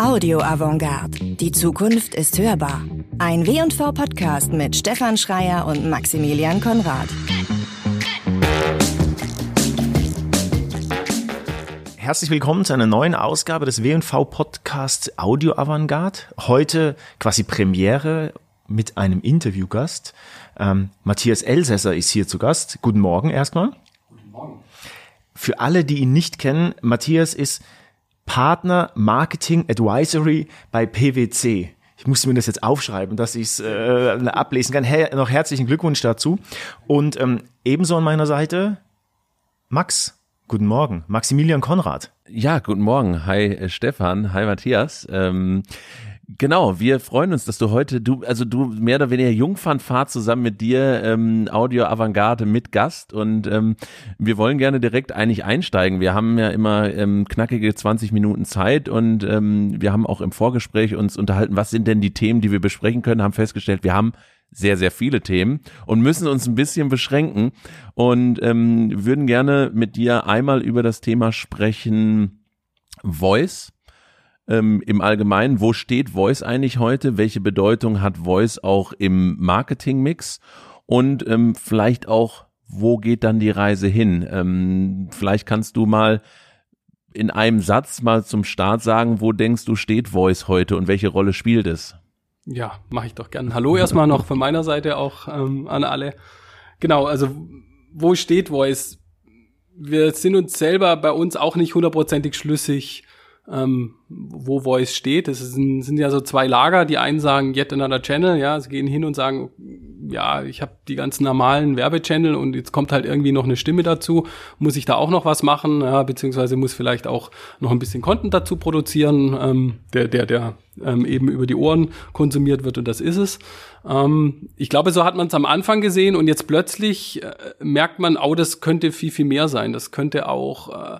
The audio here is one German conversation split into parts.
Audio Avantgarde. Die Zukunft ist hörbar. Ein W&V Podcast mit Stefan Schreier und Maximilian Konrad. Herzlich willkommen zu einer neuen Ausgabe des W&V Podcasts Audio Avantgarde. Heute quasi Premiere mit einem Interviewgast. Ähm, Matthias Elsässer ist hier zu Gast. Guten Morgen erstmal. Guten Morgen. Für alle, die ihn nicht kennen, Matthias ist Partner Marketing Advisory bei PwC. Ich musste mir das jetzt aufschreiben, dass ich es äh, ablesen kann. Her noch herzlichen Glückwunsch dazu. Und ähm, ebenso an meiner Seite Max. Guten Morgen. Maximilian Konrad. Ja, guten Morgen. Hi äh, Stefan. Hi Matthias. Ähm, Genau, wir freuen uns, dass du heute, du, also du mehr oder weniger Jungfernfahrt zusammen mit dir, ähm, Audio Avantgarde mit Gast und ähm, wir wollen gerne direkt eigentlich einsteigen. Wir haben ja immer ähm, knackige 20 Minuten Zeit und ähm, wir haben auch im Vorgespräch uns unterhalten, was sind denn die Themen, die wir besprechen können, haben festgestellt, wir haben sehr, sehr viele Themen und müssen uns ein bisschen beschränken und ähm, würden gerne mit dir einmal über das Thema sprechen, Voice ähm, im Allgemeinen, wo steht Voice eigentlich heute? Welche Bedeutung hat Voice auch im Marketingmix? Und ähm, vielleicht auch, wo geht dann die Reise hin? Ähm, vielleicht kannst du mal in einem Satz mal zum Start sagen, wo denkst du steht Voice heute und welche Rolle spielt es? Ja, mache ich doch gern. Hallo erstmal noch von meiner Seite auch ähm, an alle. Genau, also wo steht Voice? Wir sind uns selber bei uns auch nicht hundertprozentig schlüssig, ähm, wo Voice steht. Es sind, sind ja so zwei Lager. Die einen sagen yet another channel, ja, sie gehen hin und sagen, ja, ich habe die ganzen normalen Werbechannel und jetzt kommt halt irgendwie noch eine Stimme dazu. Muss ich da auch noch was machen? Ja, beziehungsweise muss vielleicht auch noch ein bisschen Content dazu produzieren, ähm, der, der, der ähm, eben über die Ohren konsumiert wird und das ist es. Ähm, ich glaube, so hat man es am Anfang gesehen und jetzt plötzlich äh, merkt man, oh, das könnte viel, viel mehr sein. Das könnte auch äh,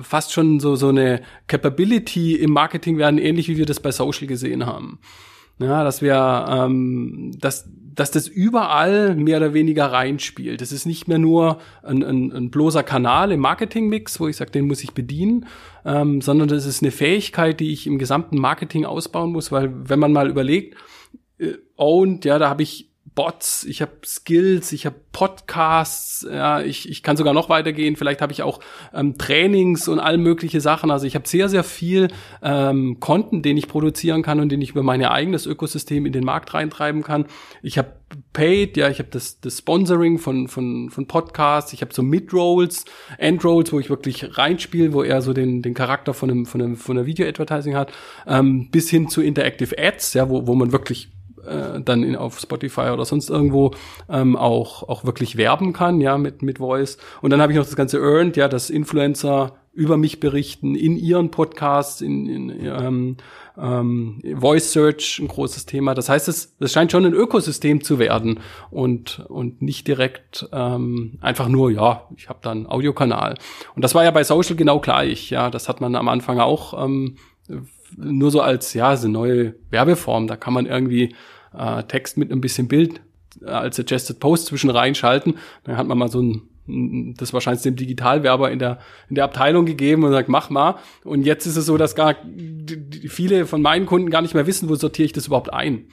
fast schon so, so eine Capability im Marketing werden, ähnlich wie wir das bei Social gesehen haben. Ja, dass wir, ähm, dass, dass das überall mehr oder weniger reinspielt. Das ist nicht mehr nur ein, ein, ein bloßer Kanal im Marketingmix, wo ich sage, den muss ich bedienen, ähm, sondern das ist eine Fähigkeit, die ich im gesamten Marketing ausbauen muss, weil wenn man mal überlegt, äh, owned, ja, da habe ich Bots, ich habe Skills, ich habe Podcasts, ja, ich, ich kann sogar noch weitergehen, vielleicht habe ich auch ähm, Trainings und all mögliche Sachen. Also ich habe sehr, sehr viel ähm, Content, den ich produzieren kann und den ich über mein eigenes Ökosystem in den Markt reintreiben kann. Ich habe Paid, ja, ich habe das, das Sponsoring von, von, von Podcasts, ich habe so Mid-Rolls, End-Rolls, wo ich wirklich reinspiele, wo er so den, den Charakter von einem, von einem, von einer Video-Advertising hat, ähm, bis hin zu Interactive Ads, ja, wo, wo man wirklich äh, dann in, auf Spotify oder sonst irgendwo ähm, auch auch wirklich werben kann, ja, mit mit Voice. Und dann habe ich noch das ganze Earned, ja, dass Influencer über mich berichten in ihren Podcasts, in, in ähm, ähm, Voice Search ein großes Thema. Das heißt, es, es scheint schon ein Ökosystem zu werden und und nicht direkt ähm, einfach nur, ja, ich habe da einen Audiokanal. Und das war ja bei Social genau gleich. Ja, das hat man am Anfang auch ähm, nur so als ja, so neue Werbeform. Da kann man irgendwie äh, Text mit ein bisschen Bild äh, als Suggested Post zwischen reinschalten. Dann hat man mal so ein das wahrscheinlich dem Digitalwerber in der in der Abteilung gegeben und sagt mach mal und jetzt ist es so dass gar viele von meinen Kunden gar nicht mehr wissen wo sortiere ich das überhaupt ein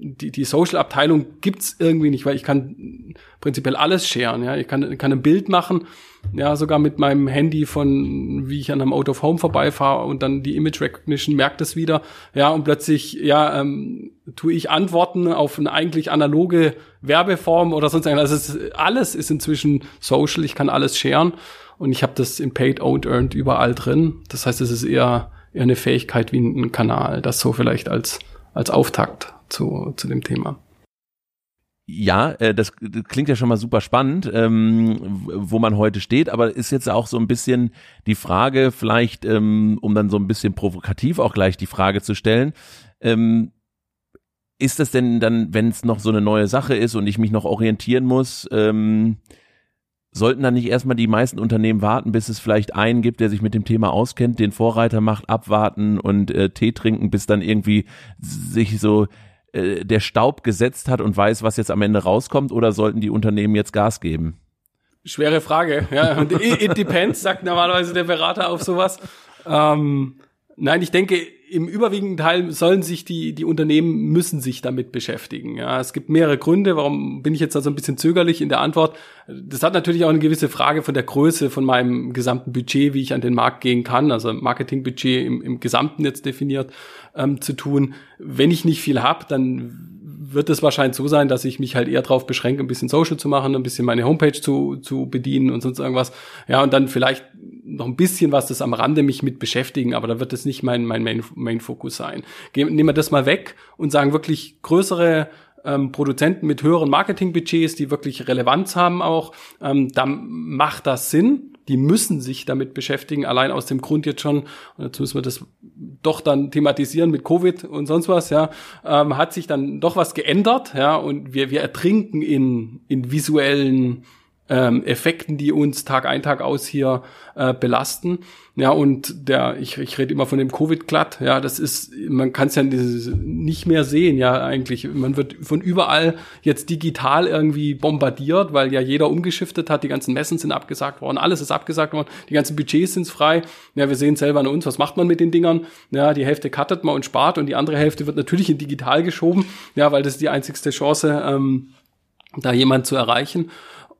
die, die Social-Abteilung gibt's irgendwie nicht, weil ich kann prinzipiell alles scheren. Ja, ich kann, kann ein Bild machen, ja, sogar mit meinem Handy von, wie ich an einem Out of Home vorbeifahre und dann die Image Recognition merkt es wieder. Ja, und plötzlich, ja, ähm, tue ich Antworten auf eine eigentlich analoge Werbeform oder sonst irgendwas. Also es, alles ist inzwischen Social. Ich kann alles scheren und ich habe das in Paid, Owned, Earned überall drin. Das heißt, es ist eher eher eine Fähigkeit wie ein Kanal. Das so vielleicht als als Auftakt zu, zu dem Thema. Ja, äh, das klingt ja schon mal super spannend, ähm, wo man heute steht, aber ist jetzt auch so ein bisschen die Frage, vielleicht, ähm, um dann so ein bisschen provokativ auch gleich die Frage zu stellen, ähm, ist das denn dann, wenn es noch so eine neue Sache ist und ich mich noch orientieren muss, sollten dann nicht erstmal die meisten Unternehmen warten, bis es vielleicht einen gibt, der sich mit dem Thema auskennt, den Vorreiter macht, abwarten und äh, Tee trinken, bis dann irgendwie sich so äh, der Staub gesetzt hat und weiß, was jetzt am Ende rauskommt, oder sollten die Unternehmen jetzt Gas geben? Schwere Frage, ja. It, it depends, sagt normalerweise der Berater auf sowas. Ähm, nein, ich denke, im überwiegenden Teil sollen sich die, die Unternehmen müssen sich damit beschäftigen. Ja, es gibt mehrere Gründe. Warum bin ich jetzt da so ein bisschen zögerlich in der Antwort? Das hat natürlich auch eine gewisse Frage von der Größe von meinem gesamten Budget, wie ich an den Markt gehen kann. Also Marketingbudget im, im Gesamten jetzt definiert ähm, zu tun. Wenn ich nicht viel habe, dann wird es wahrscheinlich so sein, dass ich mich halt eher darauf beschränke, ein bisschen Social zu machen, ein bisschen meine Homepage zu, zu bedienen und sonst irgendwas. Ja, und dann vielleicht noch ein bisschen was das am Rande mich mit beschäftigen, aber da wird es nicht mein, mein Main, Main Fokus sein. Gehen, nehmen wir das mal weg und sagen wirklich größere ähm, Produzenten mit höheren Marketingbudgets, die wirklich Relevanz haben auch, ähm, dann macht das Sinn die müssen sich damit beschäftigen, allein aus dem Grund jetzt schon, und jetzt müssen wir das doch dann thematisieren mit Covid und sonst was, ja, ähm, hat sich dann doch was geändert, ja, und wir, wir ertrinken in, in visuellen ähm, Effekten, die uns Tag ein, Tag aus hier äh, belasten. Ja, und der, ich, ich rede immer von dem Covid-Glatt, ja, das ist, man kann es ja nicht mehr sehen, ja, eigentlich. Man wird von überall jetzt digital irgendwie bombardiert, weil ja jeder umgeschiftet hat, die ganzen Messen sind abgesagt worden, alles ist abgesagt worden, die ganzen Budgets sind frei. Ja, wir sehen selber an uns, was macht man mit den Dingern? Ja, die Hälfte cuttet man und spart und die andere Hälfte wird natürlich in digital geschoben, ja, weil das ist die einzigste Chance, ähm, da jemand zu erreichen.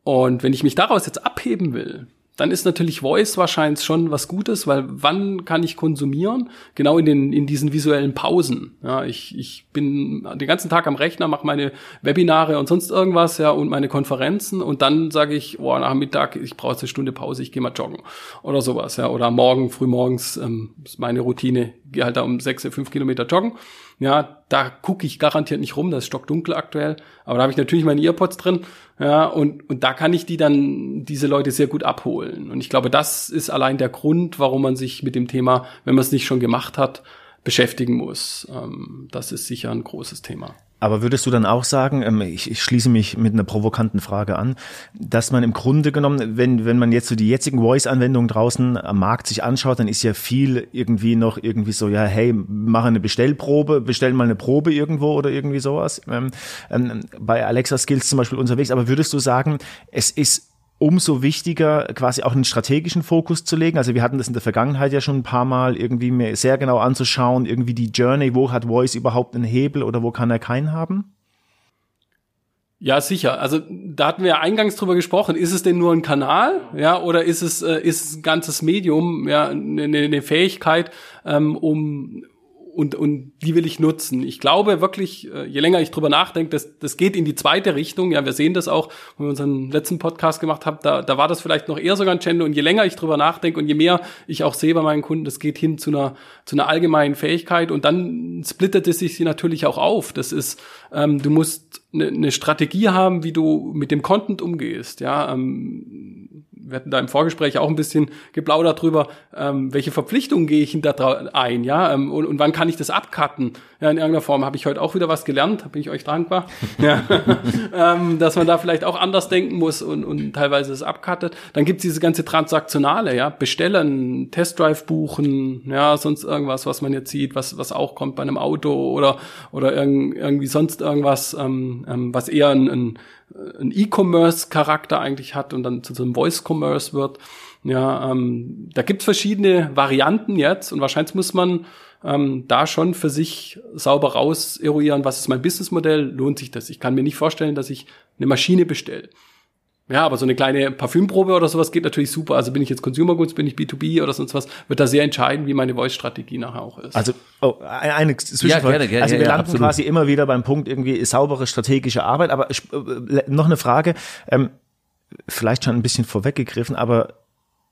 Und wenn ich mich daraus jetzt abheben will, dann ist natürlich Voice wahrscheinlich schon was Gutes, weil wann kann ich konsumieren? Genau in den in diesen visuellen Pausen. Ja, ich, ich bin den ganzen Tag am Rechner, mache meine Webinare und sonst irgendwas, ja, und meine Konferenzen und dann sage ich, oh, nach Mittag, ich brauche eine Stunde Pause, ich gehe mal joggen oder sowas, ja, oder morgen früh morgens ähm, ist meine Routine, gehe halt da um sechs, fünf Kilometer joggen ja, da gucke ich garantiert nicht rum, das ist stockdunkel aktuell. Aber da habe ich natürlich meine Earpods drin. Ja, und, und da kann ich die dann, diese Leute sehr gut abholen. Und ich glaube, das ist allein der Grund, warum man sich mit dem Thema, wenn man es nicht schon gemacht hat, beschäftigen muss. Ähm, das ist sicher ein großes Thema. Aber würdest du dann auch sagen, ähm, ich, ich schließe mich mit einer provokanten Frage an, dass man im Grunde genommen, wenn, wenn man jetzt so die jetzigen Voice-Anwendungen draußen am Markt sich anschaut, dann ist ja viel irgendwie noch irgendwie so, ja, hey, mach eine Bestellprobe, bestell mal eine Probe irgendwo oder irgendwie sowas. Ähm, ähm, bei Alexa Skills zum Beispiel unterwegs. Aber würdest du sagen, es ist umso wichtiger, quasi auch einen strategischen Fokus zu legen. Also wir hatten das in der Vergangenheit ja schon ein paar Mal irgendwie mir sehr genau anzuschauen, irgendwie die Journey, wo hat Voice überhaupt einen Hebel oder wo kann er keinen haben? Ja, sicher. Also da hatten wir ja eingangs drüber gesprochen. Ist es denn nur ein Kanal, ja, oder ist es äh, ist es ein ganzes Medium, ja, eine, eine Fähigkeit, ähm, um und, und die will ich nutzen. Ich glaube wirklich, äh, je länger ich drüber nachdenke, das, das geht in die zweite Richtung. Ja, wir sehen das auch, wenn wir unseren letzten Podcast gemacht haben, da, da war das vielleicht noch eher sogar ein Channel. Und je länger ich drüber nachdenke und je mehr ich auch sehe bei meinen Kunden, das geht hin zu einer, zu einer allgemeinen Fähigkeit. Und dann splittet es sich natürlich auch auf. Das ist, ähm, du musst eine, eine Strategie haben, wie du mit dem Content umgehst. Ja, ähm, wir hatten da im Vorgespräch auch ein bisschen geplaudert drüber, ähm, welche Verpflichtungen gehe ich da ein, ja, ähm, und, und wann kann ich das abcutten? Ja, in irgendeiner Form habe ich heute auch wieder was gelernt, bin ich euch dankbar, ja, ähm, dass man da vielleicht auch anders denken muss und, und teilweise es abcuttet. Dann gibt's diese ganze Transaktionale, ja, bestellen, Testdrive buchen, ja, sonst irgendwas, was man jetzt sieht, was, was auch kommt bei einem Auto oder, oder irgendwie sonst irgendwas, ähm, ähm, was eher ein, ein ein E-Commerce-Charakter eigentlich hat und dann zu so einem Voice-Commerce wird. Ja, ähm, da gibt's verschiedene Varianten jetzt und wahrscheinlich muss man ähm, da schon für sich sauber raus eruieren, was ist mein Businessmodell, lohnt sich das? Ich kann mir nicht vorstellen, dass ich eine Maschine bestelle. Ja, aber so eine kleine Parfümprobe oder sowas geht natürlich super. Also bin ich jetzt Consumer Goods, bin ich B2B oder sonst was, wird da sehr entscheiden, wie meine Voice-Strategie nachher auch ist. Also oh, eine Zwischenfrage. Ja, gerne, gerne, also wir ja, landen absolut. quasi immer wieder beim Punkt irgendwie saubere strategische Arbeit. Aber äh, noch eine Frage, ähm, vielleicht schon ein bisschen vorweggegriffen, aber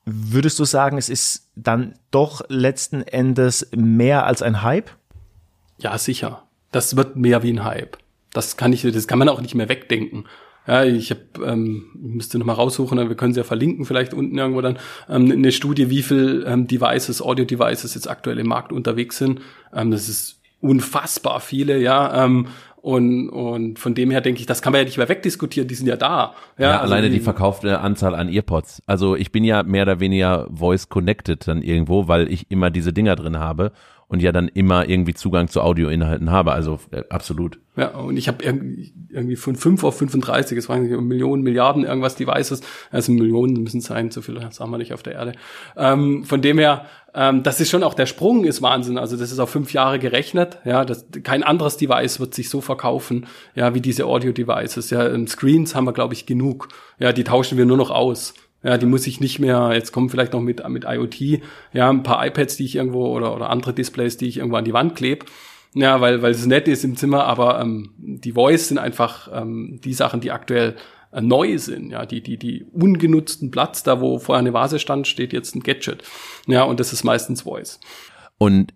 würdest du sagen, es ist dann doch letzten Endes mehr als ein Hype? Ja, sicher. Das wird mehr wie ein Hype. Das kann ich, das kann man auch nicht mehr wegdenken. Ja, ich habe, ähm, müsste noch mal raussuchen, wir können sie ja verlinken, vielleicht unten irgendwo dann ähm, eine Studie, wie viel ähm, Devices, Audio-Devices jetzt aktuell im Markt unterwegs sind. Ähm, das ist unfassbar viele, ja. Ähm, und, und von dem her denke ich, das kann man ja nicht mehr wegdiskutieren, die sind ja da. Ja, ja also alleine die verkaufte Anzahl an Earpods. Also ich bin ja mehr oder weniger voice connected dann irgendwo, weil ich immer diese Dinger drin habe und ja dann immer irgendwie Zugang zu Audioinhalten habe. Also äh, absolut. Ja, und ich habe irgendwie, von 5 auf 35, es waren Millionen, Milliarden irgendwas Devices, also Millionen müssen sein, so viel sagen wir nicht auf der Erde. Ähm, von dem her, ähm, das ist schon auch der Sprung ist Wahnsinn. Also das ist auf fünf Jahre gerechnet. Ja, das, kein anderes Device wird sich so verkaufen, ja, wie diese Audio-Devices. Ja, Screens haben wir, glaube ich, genug. Ja, die tauschen wir nur noch aus. Ja, die muss ich nicht mehr, jetzt kommen vielleicht noch mit, mit IoT, ja, ein paar iPads, die ich irgendwo oder, oder andere Displays, die ich irgendwo an die Wand klebe. Ja, weil, weil es nett ist im Zimmer, aber ähm, die Voice sind einfach ähm, die Sachen, die aktuell äh, neu sind. Ja, die, die, die ungenutzten Platz, da wo vorher eine Vase stand, steht jetzt ein Gadget. Ja, und das ist meistens Voice. Und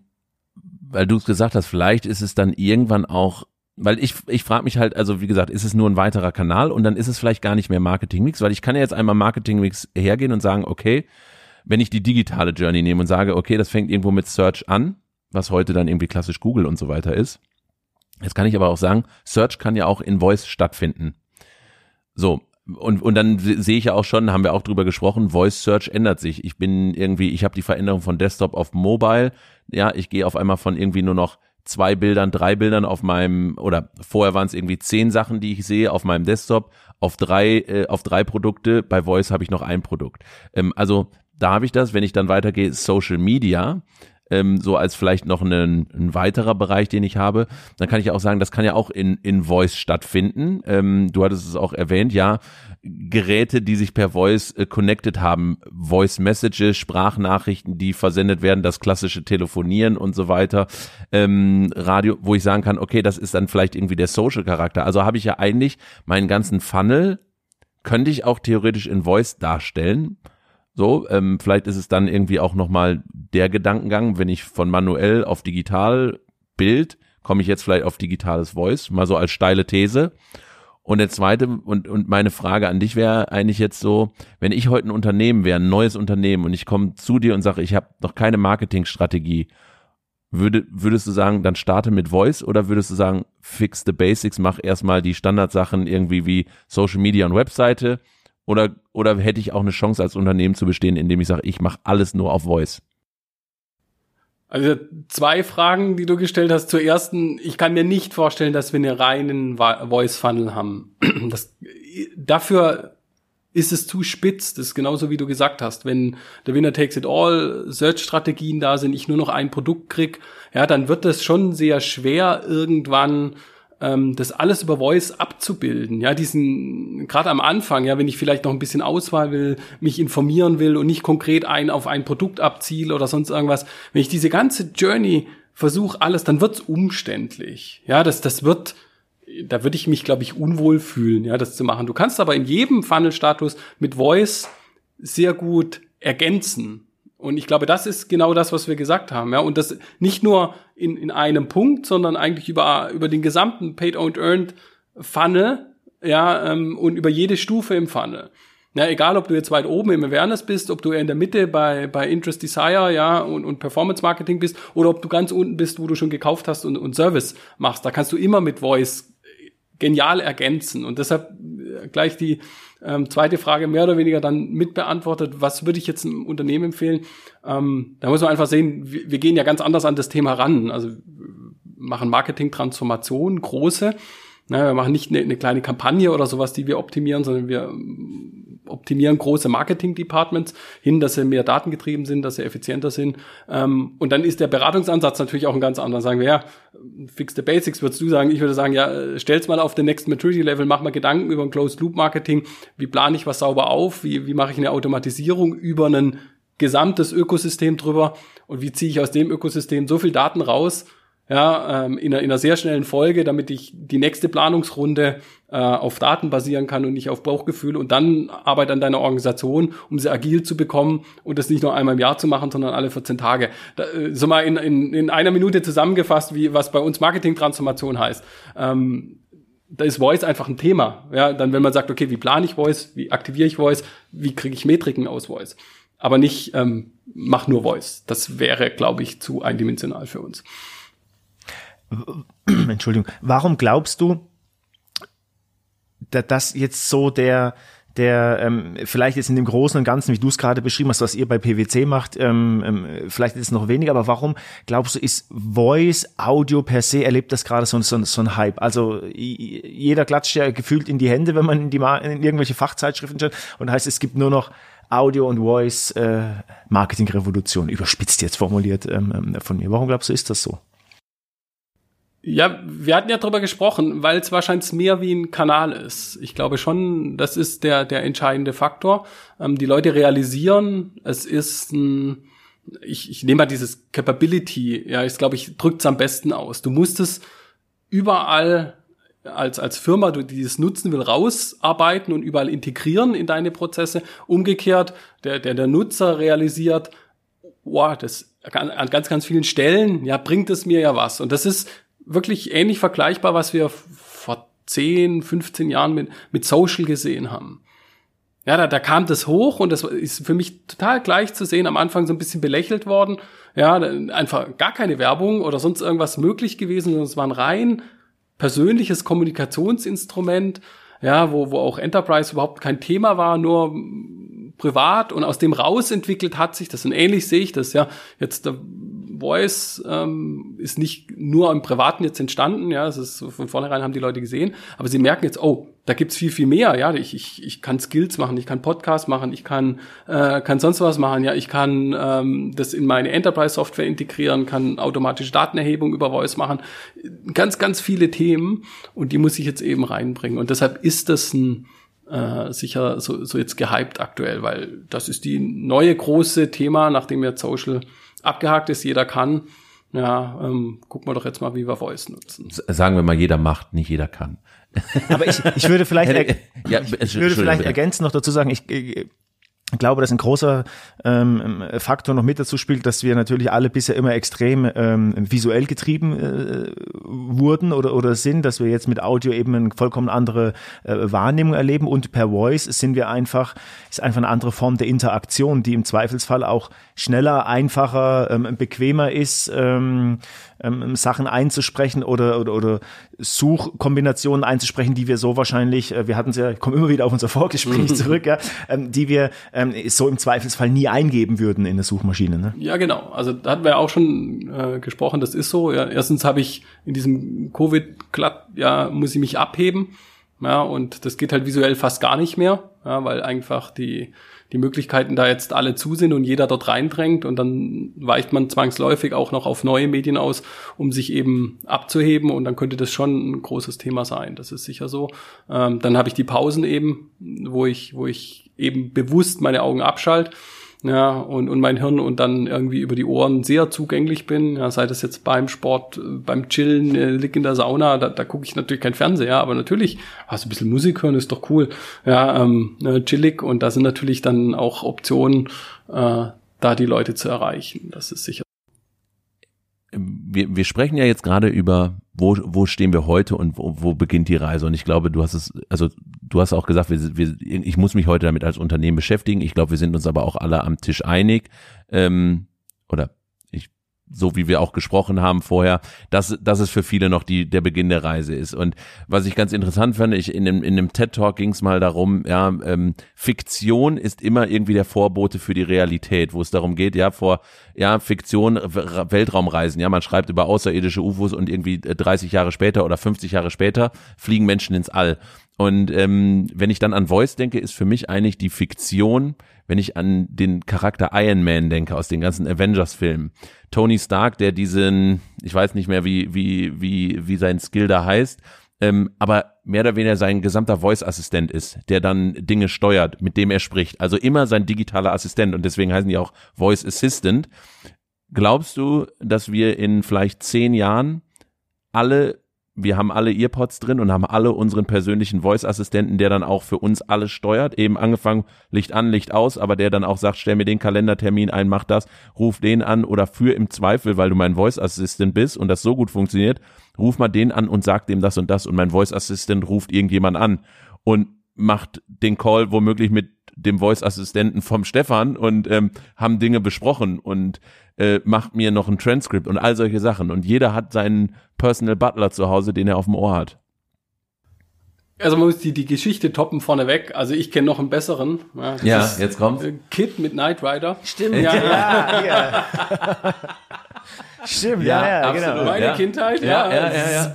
weil du es gesagt hast, vielleicht ist es dann irgendwann auch weil ich, ich frage mich halt, also wie gesagt, ist es nur ein weiterer Kanal und dann ist es vielleicht gar nicht mehr Marketing-Mix, weil ich kann ja jetzt einmal Marketing-Mix hergehen und sagen, okay, wenn ich die digitale Journey nehme und sage, okay, das fängt irgendwo mit Search an, was heute dann irgendwie klassisch Google und so weiter ist. Jetzt kann ich aber auch sagen, Search kann ja auch in Voice stattfinden. So, und, und dann sehe ich ja auch schon, haben wir auch drüber gesprochen, Voice Search ändert sich. Ich bin irgendwie, ich habe die Veränderung von Desktop auf Mobile. Ja, ich gehe auf einmal von irgendwie nur noch zwei Bildern, drei Bildern auf meinem, oder vorher waren es irgendwie zehn Sachen, die ich sehe auf meinem Desktop, auf drei, äh, auf drei Produkte. Bei Voice habe ich noch ein Produkt. Ähm, also da habe ich das, wenn ich dann weitergehe, Social Media, ähm, so als vielleicht noch ein, ein weiterer Bereich, den ich habe, dann kann ich auch sagen, das kann ja auch in, in Voice stattfinden. Ähm, du hattest es auch erwähnt, ja, Geräte, die sich per Voice äh, connected haben, Voice Messages, Sprachnachrichten, die versendet werden, das klassische Telefonieren und so weiter, ähm, Radio, wo ich sagen kann, okay, das ist dann vielleicht irgendwie der Social Charakter. Also habe ich ja eigentlich meinen ganzen Funnel, könnte ich auch theoretisch in Voice darstellen. So, ähm, vielleicht ist es dann irgendwie auch nochmal der Gedankengang, wenn ich von manuell auf digital Bild, komme ich jetzt vielleicht auf digitales Voice, mal so als steile These. Und der zweite und, und meine Frage an dich wäre eigentlich jetzt so, wenn ich heute ein Unternehmen wäre, ein neues Unternehmen und ich komme zu dir und sage, ich habe noch keine Marketingstrategie, würde, würdest du sagen, dann starte mit Voice oder würdest du sagen, fix the basics, mach erstmal die Standardsachen irgendwie wie Social Media und Webseite oder, oder hätte ich auch eine Chance als Unternehmen zu bestehen, indem ich sage, ich mache alles nur auf Voice? Also zwei Fragen, die du gestellt hast. Zur ersten, ich kann mir nicht vorstellen, dass wir einen reinen Voice Funnel haben. Das, dafür ist es zu spitz. Das ist genauso wie du gesagt hast. Wenn der Winner takes it all Search-Strategien da sind, ich nur noch ein Produkt krieg, ja, dann wird es schon sehr schwer irgendwann ähm, das alles über Voice abzubilden. Ja, diesen, gerade am Anfang, ja, wenn ich vielleicht noch ein bisschen Auswahl will, mich informieren will und nicht konkret ein auf ein Produkt abziele oder sonst irgendwas, wenn ich diese ganze Journey versuche alles, dann wird's umständlich. Ja, das, das wird, da würde ich mich, glaube ich, unwohl fühlen, ja, das zu machen. Du kannst aber in jedem Funnel-Status mit Voice sehr gut ergänzen. Und ich glaube, das ist genau das, was wir gesagt haben. Ja, und das nicht nur in, in einem Punkt, sondern eigentlich über, über den gesamten Paid Owned Earned Funnel, ja, ähm, und über jede Stufe im Funnel. Ja, egal, ob du jetzt weit oben im Awareness bist, ob du in der Mitte bei, bei Interest Desire, ja, und, und Performance Marketing bist, oder ob du ganz unten bist, wo du schon gekauft hast und, und Service machst. Da kannst du immer mit Voice genial ergänzen. Und deshalb äh, gleich die, ähm, zweite Frage mehr oder weniger dann mitbeantwortet. Was würde ich jetzt einem Unternehmen empfehlen? Ähm, da muss man einfach sehen, wir, wir, gehen ja ganz anders an das Thema ran. Also machen Marketing-Transformation, große. Na, wir machen nicht eine, eine kleine Kampagne oder sowas, die wir optimieren, sondern wir optimieren große Marketing-Departments hin, dass sie mehr datengetrieben sind, dass sie effizienter sind. Ähm, und dann ist der Beratungsansatz natürlich auch ein ganz anderer. Sagen wir, ja, fix the basics, würdest du sagen. Ich würde sagen, ja, stell's mal auf den Next Maturity Level, mach mal Gedanken über ein Closed Loop Marketing. Wie plane ich was sauber auf? Wie, wie mache ich eine Automatisierung über ein gesamtes Ökosystem drüber? Und wie ziehe ich aus dem Ökosystem so viel Daten raus, ja, ähm, in, einer, in einer sehr schnellen Folge, damit ich die nächste Planungsrunde äh, auf Daten basieren kann und nicht auf Bauchgefühl und dann Arbeit an deiner Organisation, um sie agil zu bekommen und das nicht nur einmal im Jahr zu machen, sondern alle 14 Tage. Da, äh, so mal in, in, in einer Minute zusammengefasst, wie was bei uns Marketing-Transformation heißt. Ähm, da ist Voice einfach ein Thema. Ja, dann wenn man sagt, okay, wie plane ich Voice, wie aktiviere ich Voice, wie kriege ich Metriken aus Voice, aber nicht ähm, mach nur Voice. Das wäre, glaube ich, zu eindimensional für uns. Entschuldigung, warum glaubst du, dass jetzt so der, der ähm, vielleicht jetzt in dem Großen und Ganzen, wie du es gerade beschrieben hast, was ihr bei PwC macht, ähm, ähm, vielleicht ist es noch weniger, aber warum glaubst du, ist Voice, Audio per se, erlebt das gerade so, so, so ein Hype? Also jeder klatscht ja gefühlt in die Hände, wenn man in, die, in irgendwelche Fachzeitschriften schaut und heißt, es gibt nur noch Audio und Voice äh, Marketing Revolution, überspitzt jetzt formuliert ähm, ähm, von mir. Warum glaubst du, ist das so? Ja, wir hatten ja drüber gesprochen, weil es wahrscheinlich mehr wie ein Kanal ist. Ich glaube schon, das ist der, der entscheidende Faktor. Ähm, die Leute realisieren, es ist ein, ich, ich nehme mal dieses Capability, ja, ich glaube, ich drückt es am besten aus. Du musst es überall als, als Firma, du dieses nutzen will, rausarbeiten und überall integrieren in deine Prozesse. Umgekehrt, der, der, der Nutzer realisiert, wow, das an ganz, ganz vielen Stellen, ja, bringt es mir ja was. Und das ist wirklich ähnlich vergleichbar, was wir vor 10, 15 Jahren mit, mit Social gesehen haben. Ja, da, da kam das hoch und das ist für mich total gleich zu sehen. Am Anfang so ein bisschen belächelt worden. Ja, einfach gar keine Werbung oder sonst irgendwas möglich gewesen, sondern es war ein rein persönliches Kommunikationsinstrument, ja, wo, wo auch Enterprise überhaupt kein Thema war, nur privat und aus dem raus entwickelt hat sich das und ähnlich sehe ich das, ja. Jetzt Voice ähm, ist nicht nur im Privaten jetzt entstanden, ja, das ist von vornherein haben die Leute gesehen, aber sie merken jetzt, oh, da gibt's viel, viel mehr, ja, ich, ich, ich kann Skills machen, ich kann Podcast machen, ich kann, äh, kann sonst was machen, ja, ich kann ähm, das in meine Enterprise-Software integrieren, kann automatische Datenerhebung über Voice machen, ganz, ganz viele Themen und die muss ich jetzt eben reinbringen und deshalb ist das ein äh, sicher so, so jetzt gehypt aktuell, weil das ist die neue große Thema, nachdem jetzt Social abgehakt ist, jeder kann. Ja, ähm, gucken wir doch jetzt mal, wie wir Voice nutzen. Sagen wir mal, jeder macht, nicht jeder kann. Aber ich, ich würde vielleicht, ja, ich würde vielleicht ergänzen noch dazu sagen, ich, ich glaube, dass ein großer ähm, Faktor noch mit dazu spielt, dass wir natürlich alle bisher immer extrem ähm, visuell getrieben äh, wurden oder, oder sind, dass wir jetzt mit Audio eben eine vollkommen andere äh, Wahrnehmung erleben und per Voice sind wir einfach, ist einfach eine andere Form der Interaktion, die im Zweifelsfall auch schneller, einfacher, ähm, bequemer ist, ähm, ähm, Sachen einzusprechen oder, oder, oder Suchkombinationen einzusprechen, die wir so wahrscheinlich, äh, wir hatten es ja, ich komme immer wieder auf unser Vorgespräch zurück, ja, ähm, die wir ähm, so im Zweifelsfall nie eingeben würden in der Suchmaschine. Ne? Ja, genau. Also da hatten wir auch schon äh, gesprochen, das ist so. Ja, erstens habe ich in diesem Covid-Glatt, ja, muss ich mich abheben. Ja, und das geht halt visuell fast gar nicht mehr, ja, weil einfach die die Möglichkeiten da jetzt alle zu sind und jeder dort reindrängt und dann weicht man zwangsläufig auch noch auf neue Medien aus, um sich eben abzuheben und dann könnte das schon ein großes Thema sein. Das ist sicher so. Ähm, dann habe ich die Pausen eben, wo ich, wo ich eben bewusst meine Augen abschalt ja, und, und mein Hirn und dann irgendwie über die Ohren sehr zugänglich bin, ja, sei das jetzt beim Sport, äh, beim Chillen, äh, lieg in der Sauna, da, da gucke ich natürlich kein Fernseher, aber natürlich, du ein bisschen Musik hören, ist doch cool, ja, ähm, äh, chillig und da sind natürlich dann auch Optionen, äh, da die Leute zu erreichen, das ist sicher. Wir, wir sprechen ja jetzt gerade über wo, wo stehen wir heute und wo, wo beginnt die Reise? Und ich glaube, du hast es, also du hast auch gesagt, wir, wir, ich muss mich heute damit als Unternehmen beschäftigen. Ich glaube, wir sind uns aber auch alle am Tisch einig. Ähm, oder so wie wir auch gesprochen haben vorher, dass, dass es für viele noch die, der Beginn der Reise ist. Und was ich ganz interessant fand, ich, in dem, in dem TED-Talk ging es mal darum, ja, ähm, Fiktion ist immer irgendwie der Vorbote für die Realität, wo es darum geht, ja, vor, ja, Fiktion, Weltraumreisen, ja, man schreibt über außerirdische UFOs und irgendwie 30 Jahre später oder 50 Jahre später fliegen Menschen ins All. Und ähm, wenn ich dann an Voice denke, ist für mich eigentlich die Fiktion, wenn ich an den Charakter Iron Man denke aus den ganzen Avengers-Filmen. Tony Stark, der diesen, ich weiß nicht mehr, wie, wie, wie, wie sein Skill da heißt, ähm, aber mehr oder weniger sein gesamter Voice-Assistent ist, der dann Dinge steuert, mit dem er spricht. Also immer sein digitaler Assistent und deswegen heißen die auch Voice Assistant. Glaubst du, dass wir in vielleicht zehn Jahren alle wir haben alle Earpods drin und haben alle unseren persönlichen Voice-Assistenten, der dann auch für uns alles steuert. Eben angefangen, Licht an, Licht aus, aber der dann auch sagt, stell mir den Kalendertermin ein, mach das, ruf den an oder für im Zweifel, weil du mein Voice-Assistent bist und das so gut funktioniert, ruf mal den an und sag dem das und das und mein Voice-Assistent ruft irgendjemand an und macht den Call womöglich mit dem Voice-Assistenten vom Stefan und ähm, haben Dinge besprochen und äh, macht mir noch ein Transcript und all solche Sachen. Und jeder hat seinen Personal Butler zu Hause, den er auf dem Ohr hat. Also man muss die, die Geschichte toppen vorneweg. Also ich kenne noch einen besseren. Ja, ja jetzt kommt. Kid mit Knight Rider. Stimmt, ja, ja. ja. Stimmt, ja, ja, ja genau. Meine ja. Kindheit, ja. Ja, ja, ja.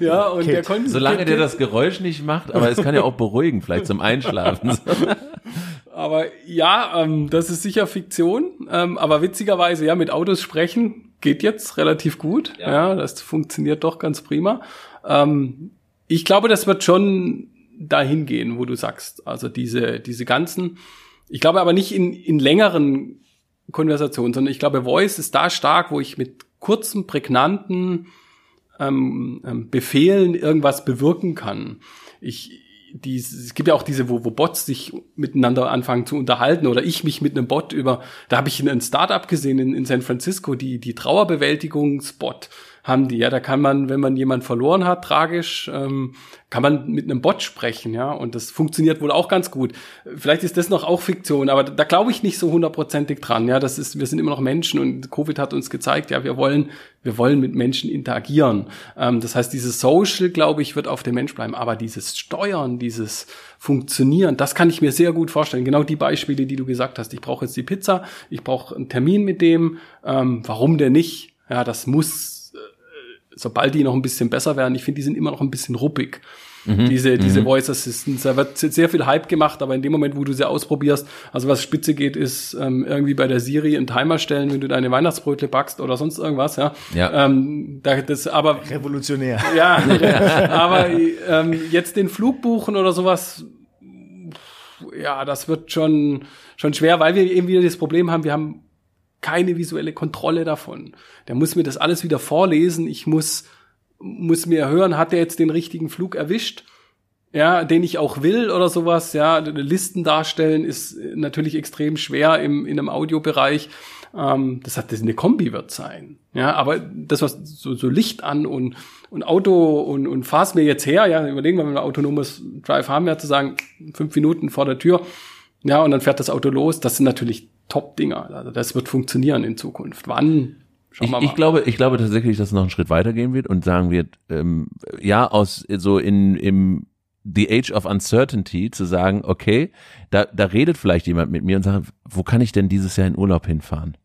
ja und Kid. der konnte. Solange der das Geräusch nicht macht, aber es kann ja auch beruhigen, vielleicht zum Einschlafen. Aber ja, ähm, das ist sicher Fiktion. Ähm, aber witzigerweise, ja, mit Autos sprechen geht jetzt relativ gut. Ja, ja das funktioniert doch ganz prima. Ähm, ich glaube, das wird schon dahin gehen, wo du sagst. Also diese, diese ganzen, ich glaube aber nicht in, in längeren Konversationen, sondern ich glaube, Voice ist da stark, wo ich mit kurzen, prägnanten ähm, ähm, Befehlen irgendwas bewirken kann. Ich, die, es gibt ja auch diese, wo, wo Bots sich miteinander anfangen zu unterhalten oder ich mich mit einem Bot über, da habe ich ein Startup gesehen in, in San Francisco, die, die Trauerbewältigungsbot haben die. Ja, da kann man, wenn man jemand verloren hat, tragisch, ähm, kann man mit einem Bot sprechen, ja, und das funktioniert wohl auch ganz gut. Vielleicht ist das noch auch Fiktion, aber da, da glaube ich nicht so hundertprozentig dran. Ja, das ist, wir sind immer noch Menschen und Covid hat uns gezeigt, ja, wir wollen, wir wollen mit Menschen interagieren. Ähm, das heißt, dieses Social, glaube ich, wird auf dem Mensch bleiben, aber dieses Steuern, dieses Funktionieren, das kann ich mir sehr gut vorstellen. Genau die Beispiele, die du gesagt hast. Ich brauche jetzt die Pizza, ich brauche einen Termin mit dem. Ähm, warum denn nicht? Ja, das muss sobald die noch ein bisschen besser werden, ich finde, die sind immer noch ein bisschen ruppig. Mhm. Diese, diese mhm. Voice Assistants, da wird sehr viel Hype gemacht, aber in dem Moment, wo du sie ausprobierst, also was spitze geht, ist ähm, irgendwie bei der Siri einen Timer stellen, wenn du deine Weihnachtsbrötle backst oder sonst irgendwas, ja. ja. Ähm, da, das, aber revolutionär. Ja, aber ähm, jetzt den Flug buchen oder sowas, ja, das wird schon schon schwer, weil wir eben wieder das Problem haben, wir haben keine visuelle Kontrolle davon. Der muss mir das alles wieder vorlesen. Ich muss, muss mir hören, hat er jetzt den richtigen Flug erwischt? Ja, den ich auch will oder sowas. Ja, Listen darstellen ist natürlich extrem schwer im, in einem Audiobereich. Ähm, das hat das eine Kombi wird sein. Ja, aber das was so, so Licht an und und Auto und und fahr's mir jetzt her. Ja, überlegen wir, wenn wir ein autonomes Drive haben, ja zu sagen fünf Minuten vor der Tür. Ja, und dann fährt das Auto los. Das sind natürlich Top-Dinger. Also das wird funktionieren in Zukunft. Wann? Ich, ich, glaube, ich glaube tatsächlich, dass es noch einen Schritt weitergehen wird und sagen wird, ähm, ja, aus so in im The Age of Uncertainty zu sagen, okay, da, da redet vielleicht jemand mit mir und sagt, wo kann ich denn dieses Jahr in Urlaub hinfahren?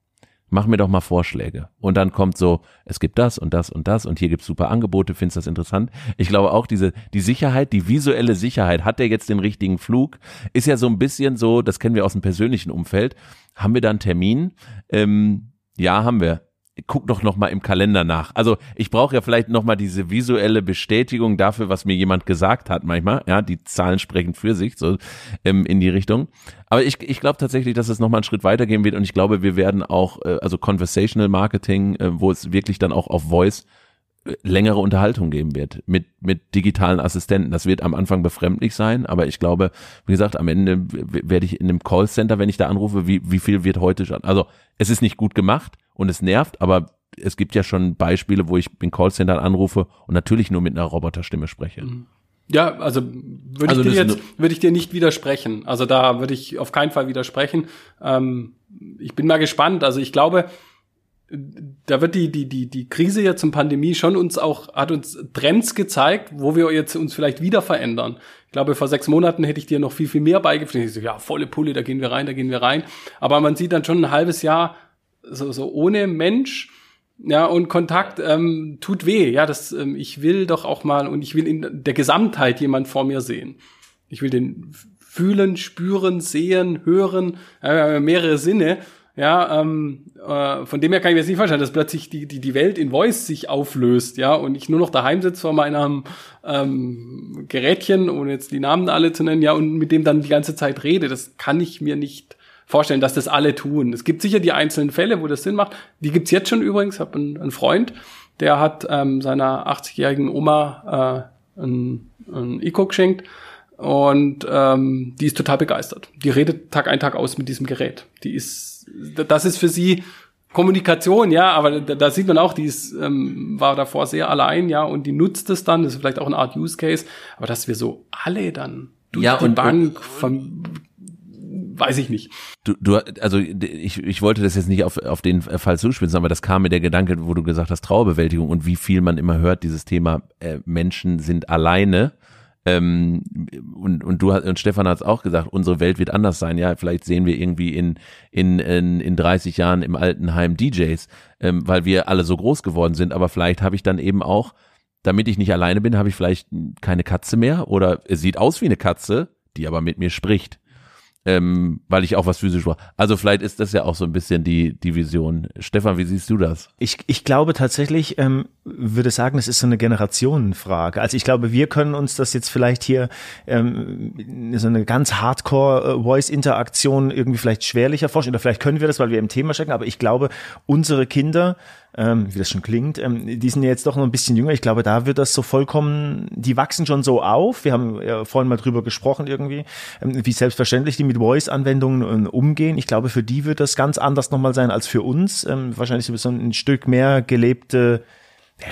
Mach mir doch mal Vorschläge. Und dann kommt so, es gibt das und das und das und hier gibt's super Angebote, findest das interessant? Ich glaube auch diese, die Sicherheit, die visuelle Sicherheit, hat der jetzt den richtigen Flug, ist ja so ein bisschen so, das kennen wir aus dem persönlichen Umfeld. Haben wir da einen Termin? Ähm, ja, haben wir guck doch noch mal im Kalender nach. Also ich brauche ja vielleicht noch mal diese visuelle Bestätigung dafür, was mir jemand gesagt hat manchmal. Ja, die Zahlen sprechen für sich so ähm, in die Richtung. Aber ich, ich glaube tatsächlich, dass es noch mal einen Schritt weitergehen wird und ich glaube, wir werden auch äh, also Conversational Marketing, äh, wo es wirklich dann auch auf Voice äh, längere Unterhaltung geben wird mit mit digitalen Assistenten. Das wird am Anfang befremdlich sein, aber ich glaube, wie gesagt, am Ende werde ich in einem Callcenter, wenn ich da anrufe, wie wie viel wird heute schon. Also es ist nicht gut gemacht und es nervt, aber es gibt ja schon Beispiele, wo ich in Callcentern anrufe und natürlich nur mit einer Roboterstimme spreche. Mhm. Ja, also würde also ich dir jetzt würde ich dir nicht widersprechen. Also da würde ich auf keinen Fall widersprechen. Ähm, ich bin mal gespannt. Also ich glaube, da wird die die die die Krise jetzt zum Pandemie schon uns auch hat uns Trends gezeigt, wo wir jetzt uns vielleicht wieder verändern. Ich glaube, vor sechs Monaten hätte ich dir noch viel viel mehr beigefügt. Ich so, ja, volle Pulle, da gehen wir rein, da gehen wir rein. Aber man sieht dann schon ein halbes Jahr so, so ohne Mensch, ja, und Kontakt ähm, tut weh. Ja, das, ähm, ich will doch auch mal und ich will in der Gesamtheit jemand vor mir sehen. Ich will den fühlen, spüren, sehen, hören, äh, mehrere Sinne. Ja, ähm, äh, von dem her kann ich mir jetzt nicht vorstellen, dass plötzlich die, die, die Welt in Voice sich auflöst, ja, und ich nur noch daheim sitze vor meinem ähm, Gerätchen, ohne jetzt die Namen alle zu nennen, ja, und mit dem dann die ganze Zeit rede. Das kann ich mir nicht vorstellen, dass das alle tun. Es gibt sicher die einzelnen Fälle, wo das Sinn macht. Die gibt's jetzt schon übrigens. Ich habe einen, einen, Freund, der hat ähm, seiner 80-jährigen Oma äh, ein, ein Ico geschenkt und ähm, die ist total begeistert. Die redet Tag ein, Tag aus mit diesem Gerät. Die ist, das ist für sie Kommunikation, ja, aber da, da sieht man auch, die ist, ähm, war davor sehr allein, ja, und die nutzt es dann, das ist vielleicht auch eine Art Use Case, aber dass wir so alle dann durch ja, die und, Bank und, weiß ich nicht. Du, du, also ich, ich wollte das jetzt nicht auf, auf den Fall zuspitzen, aber das kam mir der Gedanke, wo du gesagt hast, Trauerbewältigung und wie viel man immer hört, dieses Thema äh, Menschen sind alleine. Ähm, und, und du und Stefan hat es auch gesagt, unsere Welt wird anders sein. Ja, vielleicht sehen wir irgendwie in, in, in, in 30 Jahren im Altenheim DJs, ähm, weil wir alle so groß geworden sind. Aber vielleicht habe ich dann eben auch, damit ich nicht alleine bin, habe ich vielleicht keine Katze mehr oder es sieht aus wie eine Katze, die aber mit mir spricht. Ähm, weil ich auch was physisch war. Also vielleicht ist das ja auch so ein bisschen die, die Vision. Stefan, wie siehst du das? Ich, ich glaube tatsächlich, ähm, würde sagen, es ist so eine Generationenfrage. Also ich glaube, wir können uns das jetzt vielleicht hier ähm, so eine ganz Hardcore-Voice-Interaktion irgendwie vielleicht schwerlicher vorstellen. Oder vielleicht können wir das, weil wir im Thema stecken. Aber ich glaube, unsere Kinder ähm, wie das schon klingt, ähm, die sind ja jetzt doch noch ein bisschen jünger. Ich glaube, da wird das so vollkommen, die wachsen schon so auf. Wir haben ja vorhin mal drüber gesprochen irgendwie, ähm, wie selbstverständlich die mit Voice-Anwendungen äh, umgehen. Ich glaube, für die wird das ganz anders nochmal sein als für uns. Ähm, wahrscheinlich so ein Stück mehr gelebte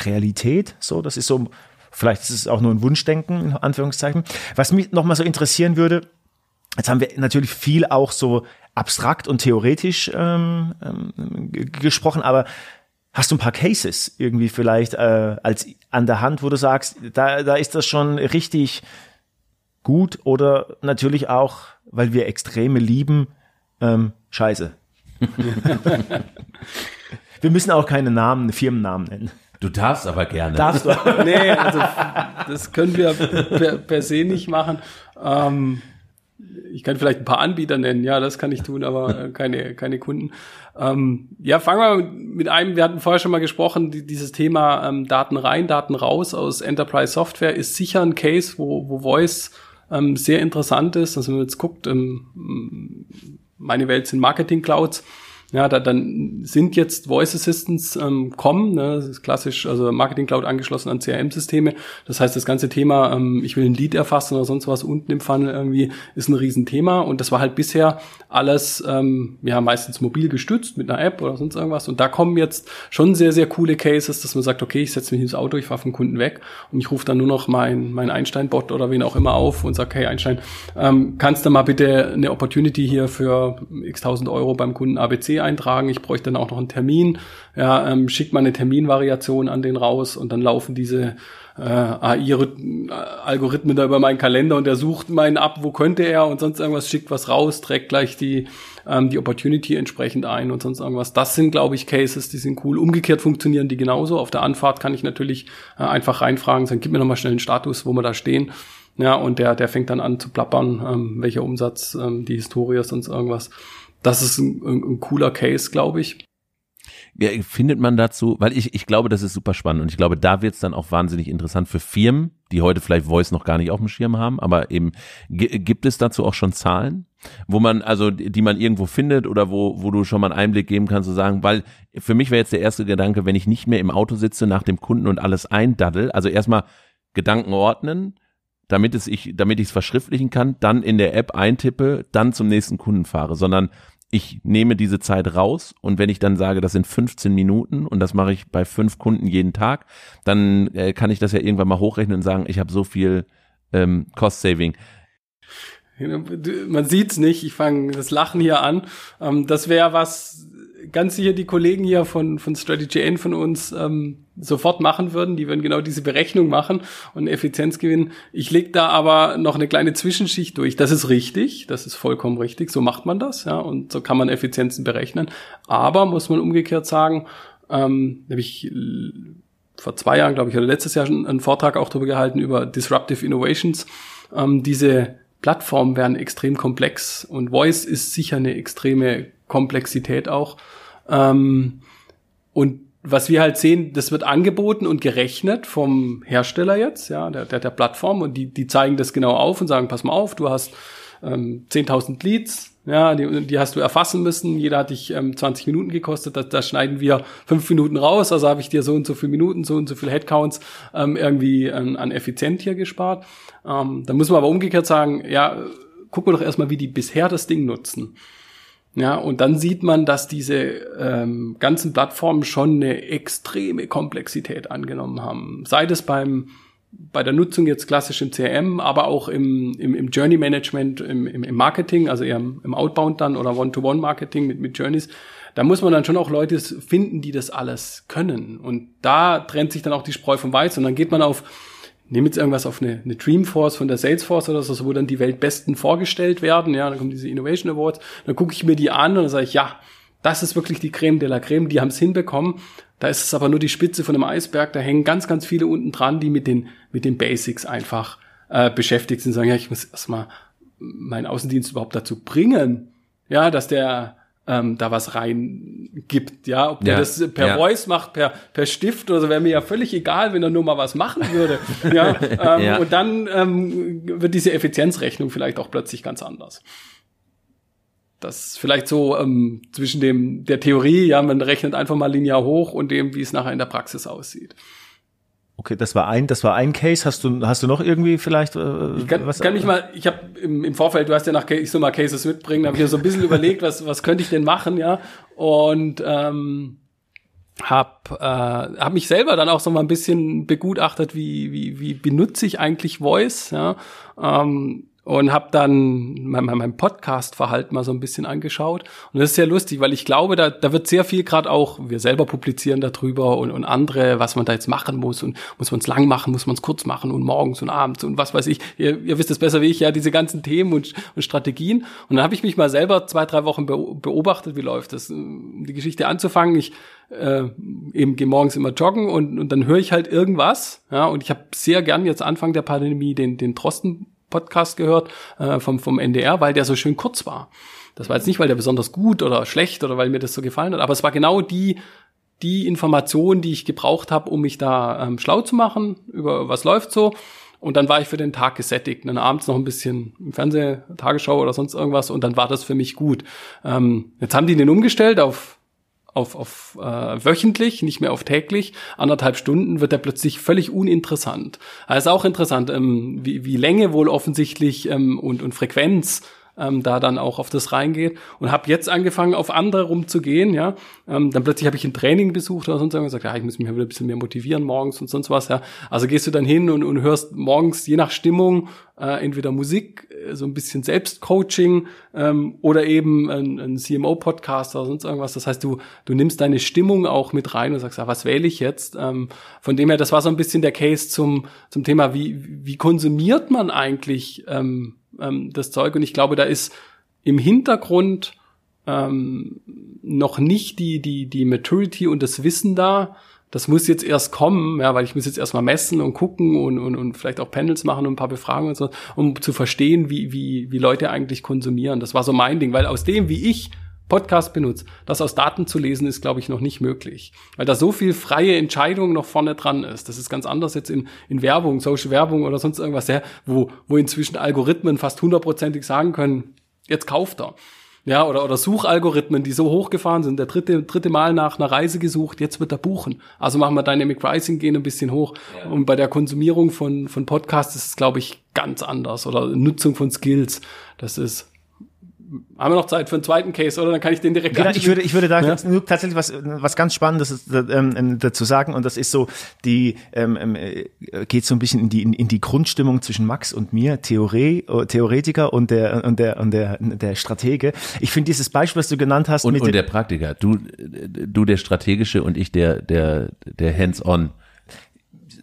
Realität. So, das ist so, vielleicht ist es auch nur ein Wunschdenken, in Anführungszeichen. Was mich nochmal so interessieren würde, Jetzt haben wir natürlich viel auch so abstrakt und theoretisch ähm, ähm, gesprochen, aber Hast du ein paar Cases irgendwie vielleicht äh, als an der Hand, wo du sagst, da, da ist das schon richtig gut oder natürlich auch, weil wir Extreme lieben, ähm, scheiße. wir müssen auch keine Namen, Firmennamen nennen. Du darfst aber gerne. Darfst du? nee, also das können wir per, per se nicht machen. Ähm, ich kann vielleicht ein paar Anbieter nennen, ja, das kann ich tun, aber äh, keine, keine Kunden. Ähm, ja, fangen wir mit einem, wir hatten vorher schon mal gesprochen, die, dieses Thema ähm, Daten rein, Daten raus aus Enterprise Software ist sicher ein Case, wo, wo Voice ähm, sehr interessant ist. Also wenn man jetzt guckt, ähm, meine Welt sind Marketing Clouds, ja, da, dann sind jetzt Voice Assistants ähm, kommen, ne, das ist klassisch, also Marketing Cloud angeschlossen an CRM-Systeme. Das heißt, das ganze Thema, ähm, ich will ein Lead erfassen oder sonst was unten im Funnel irgendwie, ist ein Riesenthema. Und das war halt bisher alles, ähm, ja, meistens mobil gestützt mit einer App oder sonst irgendwas. Und da kommen jetzt schon sehr, sehr coole Cases, dass man sagt, okay, ich setze mich ins Auto, ich fahre vom Kunden weg und ich rufe dann nur noch mein, mein Einstein-Bot oder wen auch immer auf und sage, hey Einstein, ähm, kannst du mal bitte eine Opportunity hier für x tausend Euro beim Kunden ABC eintragen. Ich bräuchte dann auch noch einen Termin. Ja, ähm, schickt mal eine Terminvariation an den raus und dann laufen diese äh, AI-Algorithmen da über meinen Kalender und der sucht meinen ab, wo könnte er und sonst irgendwas, schickt was raus, trägt gleich die, ähm, die Opportunity entsprechend ein und sonst irgendwas. Das sind, glaube ich, Cases, die sind cool. Umgekehrt funktionieren die genauso. Auf der Anfahrt kann ich natürlich äh, einfach reinfragen, sagen, gib mir nochmal schnell einen Status, wo wir da stehen. Ja, und der, der fängt dann an zu plappern, ähm, welcher Umsatz, ähm, die Historie, sonst irgendwas das ist ein, ein, ein cooler Case, glaube ich. Ja, findet man dazu, weil ich, ich glaube, das ist super spannend und ich glaube, da wird es dann auch wahnsinnig interessant für Firmen, die heute vielleicht Voice noch gar nicht auf dem Schirm haben, aber eben gibt es dazu auch schon Zahlen, wo man, also die man irgendwo findet oder wo, wo du schon mal einen Einblick geben kannst, zu sagen, weil für mich wäre jetzt der erste Gedanke, wenn ich nicht mehr im Auto sitze nach dem Kunden und alles eindaddel, also erstmal Gedanken ordnen, damit es ich, damit ich es verschriftlichen kann, dann in der App eintippe, dann zum nächsten Kunden fahre, sondern ich nehme diese Zeit raus und wenn ich dann sage, das sind 15 Minuten und das mache ich bei fünf Kunden jeden Tag, dann äh, kann ich das ja irgendwann mal hochrechnen und sagen, ich habe so viel ähm, Cost Saving. Man sieht's nicht, ich fange das Lachen hier an. Ähm, das wäre was, ganz sicher die Kollegen hier von, von Strategy N von uns ähm, sofort machen würden. Die würden genau diese Berechnung machen und Effizienz gewinnen. Ich leg da aber noch eine kleine Zwischenschicht durch. Das ist richtig, das ist vollkommen richtig. So macht man das, ja, und so kann man Effizienzen berechnen. Aber muss man umgekehrt sagen, ähm, habe ich vor zwei Jahren, glaube ich, oder letztes Jahr schon einen Vortrag auch darüber gehalten über Disruptive Innovations. Ähm, diese Plattformen werden extrem komplex und Voice ist sicher eine extreme Komplexität auch. Ähm, und was wir halt sehen, das wird angeboten und gerechnet vom Hersteller jetzt, ja, der, der, der Plattform und die, die zeigen das genau auf und sagen, pass mal auf, du hast ähm, 10.000 Leads, ja, die, die hast du erfassen müssen, jeder hat dich ähm, 20 Minuten gekostet, da, da schneiden wir fünf Minuten raus, also habe ich dir so und so viele Minuten, so und so viele Headcounts ähm, irgendwie ähm, an effizient hier gespart. Ähm, da muss man aber umgekehrt sagen, ja, gucken wir doch erstmal, wie die bisher das Ding nutzen. Ja, und dann sieht man, dass diese ähm, ganzen Plattformen schon eine extreme Komplexität angenommen haben. Sei es beim bei der Nutzung jetzt klassisch im CRM, aber auch im, im, im Journey Management, im, im, im Marketing, also eher im, im Outbound dann oder One-to-One-Marketing mit, mit Journeys. Da muss man dann schon auch Leute finden, die das alles können. Und da trennt sich dann auch die Spreu vom Weizen. Und dann geht man auf nehme jetzt irgendwas auf eine, eine Dreamforce von der Salesforce oder so, wo dann die Weltbesten vorgestellt werden, ja, dann kommen diese Innovation Awards, dann gucke ich mir die an und dann sage ich, ja, das ist wirklich die Creme de la Creme, die haben es hinbekommen. Da ist es aber nur die Spitze von einem Eisberg, da hängen ganz, ganz viele unten dran, die mit den, mit den Basics einfach äh, beschäftigt sind, sagen, ja, ich muss erstmal meinen Außendienst überhaupt dazu bringen, ja, dass der ähm, da was rein gibt, ja, ob der Ja, das per ja. Voice macht, per per Stift oder so, wäre mir ja völlig egal, wenn er nur mal was machen würde, ja, ähm, Ja. und dann ähm, wird diese Effizienzrechnung vielleicht auch plötzlich ganz anders. Das vielleicht so ähm, zwischen dem der Theorie, ja, man rechnet einfach mal linear hoch und dem, wie es nachher in der Praxis aussieht. Okay, das war ein, das war ein Case. Hast du, hast du noch irgendwie vielleicht äh, Ich kann, kann mich mal, ich habe im, im Vorfeld, du hast ja nach, ich soll mal Cases mitbringen, habe ich mir so ein bisschen überlegt, was, was könnte ich denn machen, ja, und ähm, hab, äh, hab mich selber dann auch so mal ein bisschen begutachtet, wie, wie, wie benutze ich eigentlich Voice, ja, ähm, und habe dann mein, mein, Podcast-Verhalten mal so ein bisschen angeschaut. Und das ist sehr lustig, weil ich glaube, da, da wird sehr viel gerade auch, wir selber publizieren darüber und, und andere, was man da jetzt machen muss. Und muss man es lang machen, muss man es kurz machen und morgens und abends und was weiß ich. Ihr, ihr wisst es besser wie ich, ja, diese ganzen Themen und, und Strategien. Und dann habe ich mich mal selber zwei, drei Wochen beo- beobachtet, wie läuft das. Um die Geschichte anzufangen, ich äh, eben gehe morgens immer joggen und, und dann höre ich halt irgendwas. Ja, und ich habe sehr gern jetzt Anfang der Pandemie den, den Drosten Podcast gehört äh, vom, vom NDR, weil der so schön kurz war. Das war jetzt nicht, weil der besonders gut oder schlecht oder weil mir das so gefallen hat, aber es war genau die, die Information, die ich gebraucht habe, um mich da ähm, schlau zu machen über was läuft so. Und dann war ich für den Tag gesättigt. Und dann abends noch ein bisschen im Fernseh, Tagesschau oder sonst irgendwas und dann war das für mich gut. Ähm, jetzt haben die den umgestellt auf auf, auf äh, wöchentlich, nicht mehr auf täglich, anderthalb Stunden wird er plötzlich völlig uninteressant. Also auch interessant, ähm, wie, wie Länge wohl offensichtlich ähm, und, und Frequenz ähm, da dann auch auf das reingeht und habe jetzt angefangen, auf andere rumzugehen, ja. Ähm, dann plötzlich habe ich ein Training besucht oder sonst irgendwas, gesagt, ja, ich muss mich wieder ein bisschen mehr motivieren morgens und sonst was, ja. Also gehst du dann hin und, und hörst morgens, je nach Stimmung, äh, entweder Musik, äh, so ein bisschen Selbstcoaching ähm, oder eben ein, ein CMO-Podcast oder sonst irgendwas. Das heißt, du, du nimmst deine Stimmung auch mit rein und sagst, ja, was wähle ich jetzt? Ähm, von dem her, das war so ein bisschen der Case zum, zum Thema, wie, wie konsumiert man eigentlich ähm, ähm, das Zeug? Und ich glaube, da ist im Hintergrund ähm, noch nicht die, die, die Maturity und das Wissen da. Das muss jetzt erst kommen, ja, weil ich muss jetzt erstmal messen und gucken und, und, und vielleicht auch Panels machen und ein paar Befragungen und so, um zu verstehen, wie, wie, wie Leute eigentlich konsumieren. Das war so mein Ding, weil aus dem, wie ich Podcast benutze, das aus Daten zu lesen, ist, glaube ich, noch nicht möglich. Weil da so viel freie Entscheidung noch vorne dran ist. Das ist ganz anders jetzt in, in Werbung, Social Werbung oder sonst irgendwas, ja, wo, wo inzwischen Algorithmen fast hundertprozentig sagen können, jetzt kauft er. Ja, oder, oder Suchalgorithmen, die so hochgefahren sind, der dritte, dritte Mal nach einer Reise gesucht, jetzt wird er buchen. Also machen wir Dynamic Pricing, gehen ein bisschen hoch. Und bei der Konsumierung von, von Podcasts ist es, glaube ich, ganz anders. Oder Nutzung von Skills. Das ist, haben wir noch Zeit für einen zweiten Case, oder? Dann kann ich den direkt Genau, ich würde, ich würde da Ja. nur tatsächlich was, was ganz Spannendes ähm, dazu sagen und das ist so, die ähm, ähm, äh, geht so ein bisschen in die in, in die Grundstimmung zwischen Max und mir, Theorie, äh, Theoretiker und der und der und der der Stratege. Ich finde dieses Beispiel, was du genannt hast, Und, mit und der Praktiker, du, du der strategische und ich der, der, der Hands-on.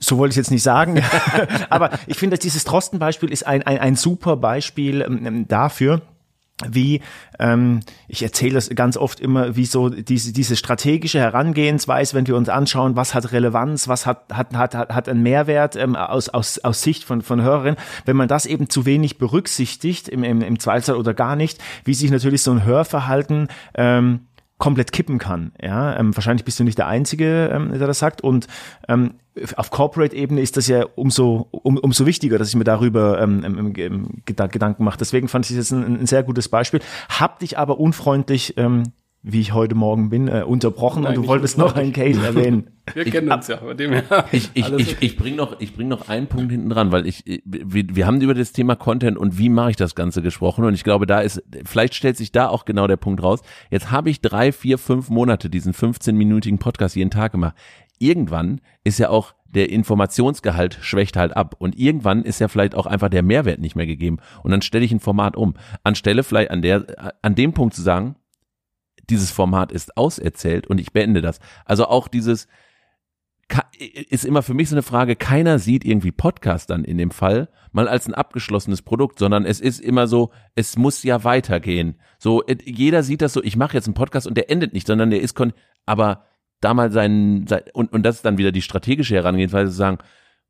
so wollte ich jetzt nicht sagen, aber ich finde, dass dieses Drosten-Beispiel ist ein, ein, ein super Beispiel ähm, dafür, wie ähm, ich erzähle das ganz oft immer, wie so diese diese strategische Herangehensweise, wenn wir uns anschauen, was hat Relevanz, was hat hat hat hat, einen Mehrwert ähm, aus aus aus Sicht von von Hörerinnen, wenn man das eben zu wenig berücksichtigt im im, im Zweifelsfall oder gar nicht, wie sich natürlich so ein Hörverhalten ähm, komplett kippen kann. Ja, ähm, wahrscheinlich bist du nicht der Einzige, ähm, der das sagt. Und ähm, auf Corporate-Ebene ist das ja umso um, umso wichtiger, dass ich mir darüber ähm, ähm, Geda- Gedanken mache. Deswegen fand ich das ein, ein sehr gutes Beispiel. Hab dich aber unfreundlich, ähm, wie ich heute Morgen bin, äh, unterbrochen Nein, und du wolltest noch einen Case erwähnen. Wir kennen uns ja, von dem her. Ich, ich, ich, ich bring noch, ich bring noch einen Punkt hinten dran, weil ich, wir, wir haben über das Thema Content und wie mache ich das Ganze gesprochen und ich glaube, da ist, vielleicht stellt sich da auch genau der Punkt raus. Jetzt habe ich drei, vier, fünf Monate diesen 15-minütigen Podcast jeden Tag gemacht. Irgendwann ist ja auch der Informationsgehalt schwächt halt ab und irgendwann ist ja vielleicht auch einfach der Mehrwert nicht mehr gegeben und dann stelle ich ein Format um. Anstelle vielleicht an der, an dem Punkt zu sagen, dieses Format ist auserzählt und ich beende das. Also auch dieses, ist immer für mich so eine Frage, keiner sieht irgendwie Podcast dann in dem Fall mal als ein abgeschlossenes Produkt, sondern es ist immer so, es muss ja weitergehen. So, jeder sieht das so, ich mache jetzt einen Podcast und der endet nicht, sondern der ist, kon aber da mal seinen, sein, und, und das ist dann wieder die strategische Herangehensweise zu sagen,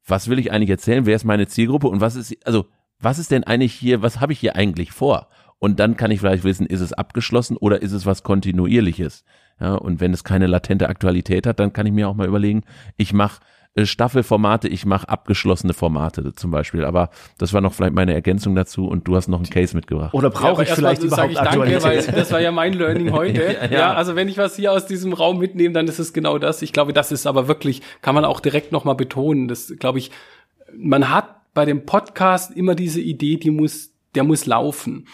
was will ich eigentlich erzählen, wer ist meine Zielgruppe und was ist, also was ist denn eigentlich hier, was habe ich hier eigentlich vor? Und dann kann ich vielleicht wissen, ist es abgeschlossen oder ist es was kontinuierliches? Ja, und wenn es keine latente Aktualität hat, dann kann ich mir auch mal überlegen, ich mache äh, Staffelformate, ich mache abgeschlossene Formate zum Beispiel. Aber das war noch vielleicht meine Ergänzung dazu und du hast noch einen Case mitgebracht. Oder brauche ja, ich vielleicht überhaupt ich Danke, weil das war ja mein Learning heute. ja, ja. ja, also wenn ich was hier aus diesem Raum mitnehme, dann ist es genau das. Ich glaube, das ist aber wirklich, kann man auch direkt nochmal betonen. Das glaube ich, man hat bei dem Podcast immer diese Idee, die muss, der muss laufen.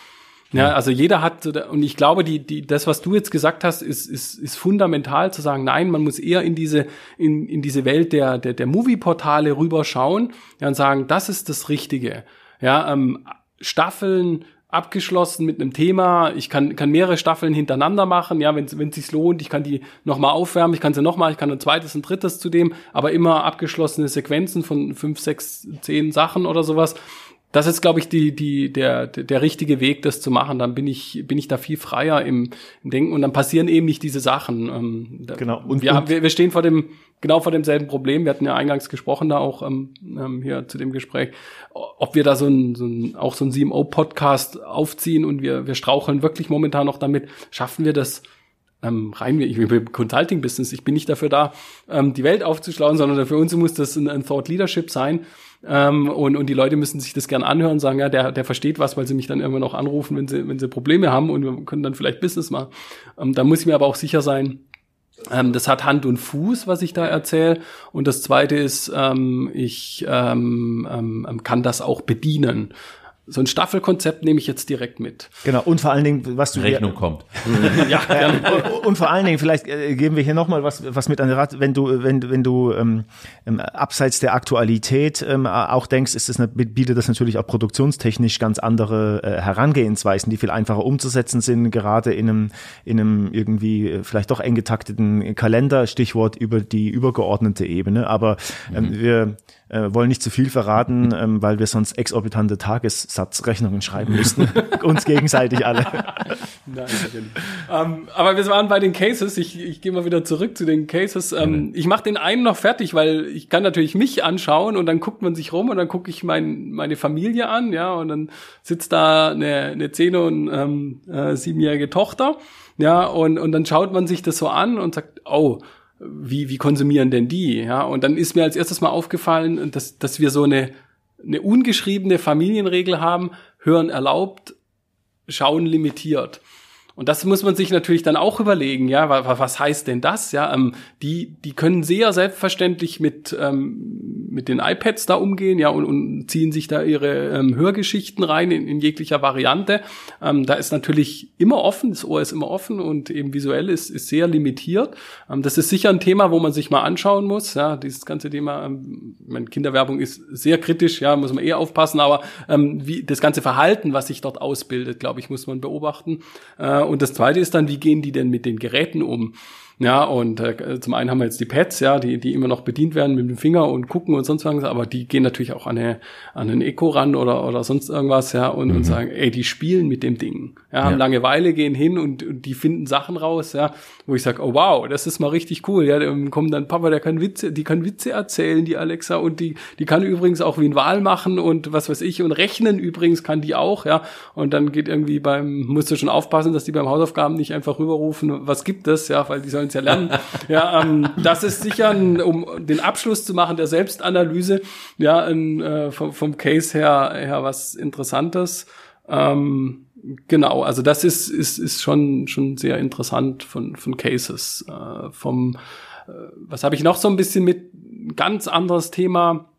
Ja, also jeder hat, und ich glaube, die, die, das, was du jetzt gesagt hast, ist, ist, ist fundamental zu sagen, nein, man muss eher in diese, in, in diese Welt der, der, der Movie-Portale rüberschauen ja, und sagen, das ist das Richtige. Ja, ähm, Staffeln abgeschlossen mit einem Thema. Ich kann, kann mehrere Staffeln hintereinander machen, ja, wenn es sich lohnt. Ich kann die nochmal aufwärmen, ich kann sie nochmal, ich kann ein zweites, ein drittes zu dem, aber immer abgeschlossene Sequenzen von fünf, sechs, zehn Sachen oder sowas das ist, glaube ich, die, die, der, der richtige Weg, das zu machen. Dann bin ich, bin ich da viel freier im, im Denken und dann passieren eben nicht diese Sachen. Ähm, genau. Und, wir, und wir, wir stehen vor dem, genau vor demselben Problem. Wir hatten ja eingangs gesprochen da auch ähm, ähm hier zu dem Gespräch, ob wir da so ein, so ein auch so ein CMO-Podcast aufziehen und wir, wir straucheln wirklich momentan noch damit. Schaffen wir das? ähm, rein, ich bin im Consulting-Business, ich bin nicht dafür da, ähm, die Welt aufzuschlauen, sondern für uns muss das ein, ein Thought Leadership sein. Ähm, und, und die Leute müssen sich das gern anhören sagen, ja, der, der versteht was, weil sie mich dann irgendwann auch anrufen, wenn sie, wenn sie Probleme haben und wir können dann vielleicht Business machen. Ähm, da muss ich mir aber auch sicher sein, ähm, das hat Hand und Fuß, was ich da erzähle. Und das Zweite ist, ähm, ich ähm, ähm, kann das auch bedienen so ein Staffelkonzept nehme ich jetzt direkt mit. Genau, und vor allen Dingen, was du. Rechnung hier, kommt. ja, gerne. Und vor allen Dingen, vielleicht äh, geben wir hier nochmal was, was mit an den Rat, wenn du, wenn, wenn du ähm, ähm, abseits der Aktualität ähm, auch denkst, ist das, bietet das natürlich auch produktionstechnisch ganz andere äh, Herangehensweisen, die viel einfacher umzusetzen sind, gerade in einem, in einem irgendwie äh, vielleicht doch eng getakteten Kalender, Stichwort über die übergeordnete Ebene. Aber ähm, mhm. wir äh, wollen nicht zu viel verraten, ähm, weil wir sonst exorbitante Tagessatzrechnungen schreiben müssten. Uns gegenseitig alle. Nein, ähm, aber wir waren bei den Cases. Ich, ich gehe mal wieder zurück zu den Cases. Ähm, ich mache den einen noch fertig, weil ich kann natürlich mich anschauen und dann guckt man sich rum und dann gucke ich mein, meine Familie an, ja, und dann sitzt da eine, eine zehn- und ähm, äh, siebenjährige Tochter, ja, und, und dann schaut man sich das so an und sagt, oh, wie, wie konsumieren denn die? Ja, und dann ist mir als erstes mal aufgefallen, dass, dass wir so eine, eine ungeschriebene Familienregel haben, hören erlaubt, schauen limitiert. Und das muss man sich natürlich dann auch überlegen, ja, was heißt denn das? Ja, ähm, die, die können sehr selbstverständlich mit, ähm, mit den iPads da umgehen, ja, und, und ziehen sich da ihre ähm, Hörgeschichten rein in, in jeglicher Variante. Ähm, da ist natürlich immer offen, das Ohr ist immer offen und eben visuell ist, ist sehr limitiert. Ähm, das ist sicher ein Thema, wo man sich mal anschauen muss, ja, dieses ganze Thema, ähm, meine Kinderwerbung ist sehr kritisch, ja, muss man eher aufpassen, aber wie das ganze Verhalten, was sich dort ausbildet, glaube ich, muss man beobachten. Äh, und das zweite ist dann, wie gehen die denn mit den Geräten um? Ja, und äh, zum einen haben wir jetzt die Pads, ja, die, die immer noch bedient werden mit dem Finger und gucken und sonst was, aber die gehen natürlich auch an, eine, an einen Eco ran oder, oder sonst irgendwas, ja, und, mhm. und sagen, ey, die spielen mit dem Ding. Ja, haben ja. Langeweile, gehen hin und, und die finden Sachen raus, ja, wo ich sage, oh wow, das ist mal richtig cool. Ja, dann kommen dann Papa, der kann Witze, die kann Witze erzählen, die Alexa, und die, die kann übrigens auch wie ein Wahl machen und was weiß ich, und rechnen übrigens kann die auch, ja. Und dann geht irgendwie beim, musst du schon aufpassen, dass die beim Hausaufgaben nicht einfach rüberrufen, was gibt es, ja, weil die sollen es ja lernen. ja, ähm, das ist sicher, ein, um den Abschluss zu machen der Selbstanalyse, ja, ein, äh, vom, vom Case her, her was Interessantes. Ähm, genau, also das ist, ist, ist schon, schon sehr interessant von, von Cases. Äh, vom, äh, was habe ich noch so ein bisschen mit ganz anderes Thema?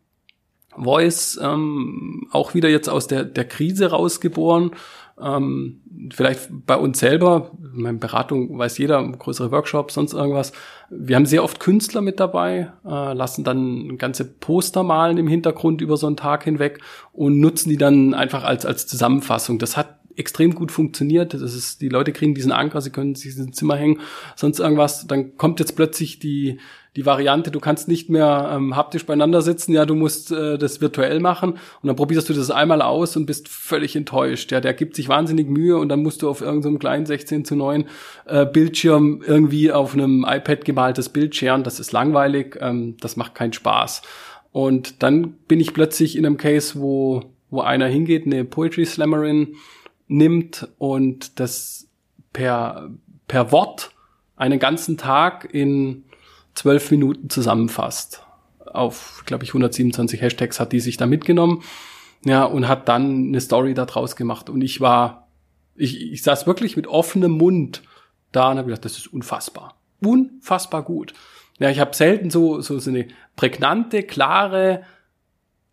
Voice, ähm, auch wieder jetzt aus der, der Krise rausgeboren. Ähm, vielleicht bei uns selber, meine Beratung weiß jeder, größere Workshops, sonst irgendwas. Wir haben sehr oft Künstler mit dabei, äh, lassen dann ganze Poster malen im Hintergrund über so einen Tag hinweg und nutzen die dann einfach als, als Zusammenfassung. Das hat extrem gut funktioniert. Das ist, die Leute kriegen diesen Anker, sie können sich ins Zimmer hängen, sonst irgendwas. Dann kommt jetzt plötzlich die, die Variante, du kannst nicht mehr ähm, haptisch beieinander sitzen, ja, du musst äh, das virtuell machen und dann probierst du das einmal aus und bist völlig enttäuscht. Ja, der gibt sich wahnsinnig Mühe und dann musst du auf irgendeinem so kleinen 16 zu 9 äh, Bildschirm irgendwie auf einem iPad gemaltes Bild scheren. Das ist langweilig, ähm, das macht keinen Spaß. Und dann bin ich plötzlich in einem Case, wo wo einer hingeht, eine Poetry Slammerin nimmt und das per, per Wort einen ganzen Tag in zwölf Minuten zusammenfasst. Auf, glaube ich, 127 Hashtags hat die sich da mitgenommen. Ja, und hat dann eine Story da draus gemacht. Und ich war, ich, ich saß wirklich mit offenem Mund da und habe gedacht, das ist unfassbar. Unfassbar gut. Ja, ich habe selten so, so, so eine prägnante, klare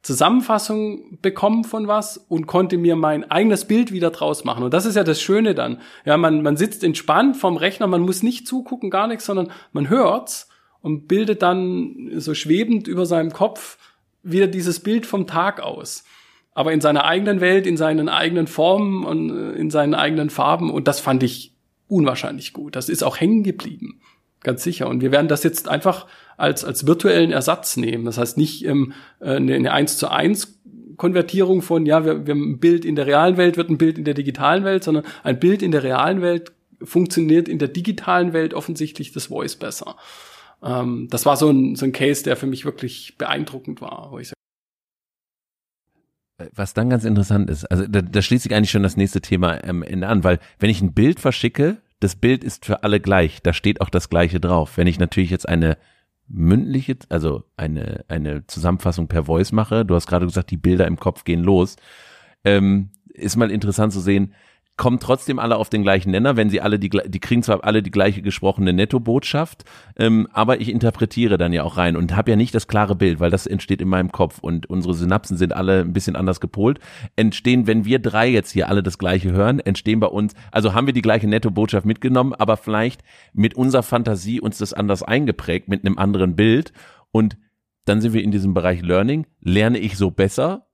Zusammenfassung bekommen von was und konnte mir mein eigenes Bild wieder draus machen. Und das ist ja das Schöne dann. Ja, man, man sitzt entspannt vom Rechner, man muss nicht zugucken, gar nichts, sondern man hört's und bildet dann so schwebend über seinem Kopf wieder dieses Bild vom Tag aus. Aber in seiner eigenen Welt, in seinen eigenen Formen und äh, in seinen eigenen Farben. Und das fand ich unwahrscheinlich gut. Das ist auch hängen geblieben. Ganz sicher. Und wir werden das jetzt einfach als, als virtuellen Ersatz nehmen. Das heißt nicht ähm, äh, eine, eine 1 zu 1 Konvertierung von, ja, wir, wir haben ein Bild in der realen Welt, wird ein Bild in der digitalen Welt, sondern ein Bild in der realen Welt funktioniert in der digitalen Welt offensichtlich das Voice besser. Ähm, das war so ein, so ein Case, der für mich wirklich beeindruckend war, wo ich sage, was dann ganz interessant ist, also da, da schließt sich eigentlich schon das nächste Thema Ende an, weil wenn ich ein Bild verschicke, das Bild ist für alle gleich, da steht auch das gleiche drauf. Wenn ich natürlich jetzt eine mündliche, also eine, eine Zusammenfassung per Voice mache, du hast gerade gesagt, die Bilder im Kopf gehen los, ähm, ist mal interessant zu sehen, kommen trotzdem alle auf den gleichen Nenner, wenn sie alle die, die kriegen zwar alle die gleiche gesprochene Nettobotschaft, ähm, aber ich interpretiere dann ja auch rein und habe ja nicht das klare Bild, weil das entsteht in meinem Kopf und unsere Synapsen sind alle ein bisschen anders gepolt. Entstehen, wenn wir drei jetzt hier alle das gleiche hören, entstehen bei uns, also haben wir die gleiche Nettobotschaft mitgenommen, aber vielleicht mit unserer Fantasie uns das anders eingeprägt, mit einem anderen Bild und dann sind wir in diesem Bereich Learning, lerne ich so besser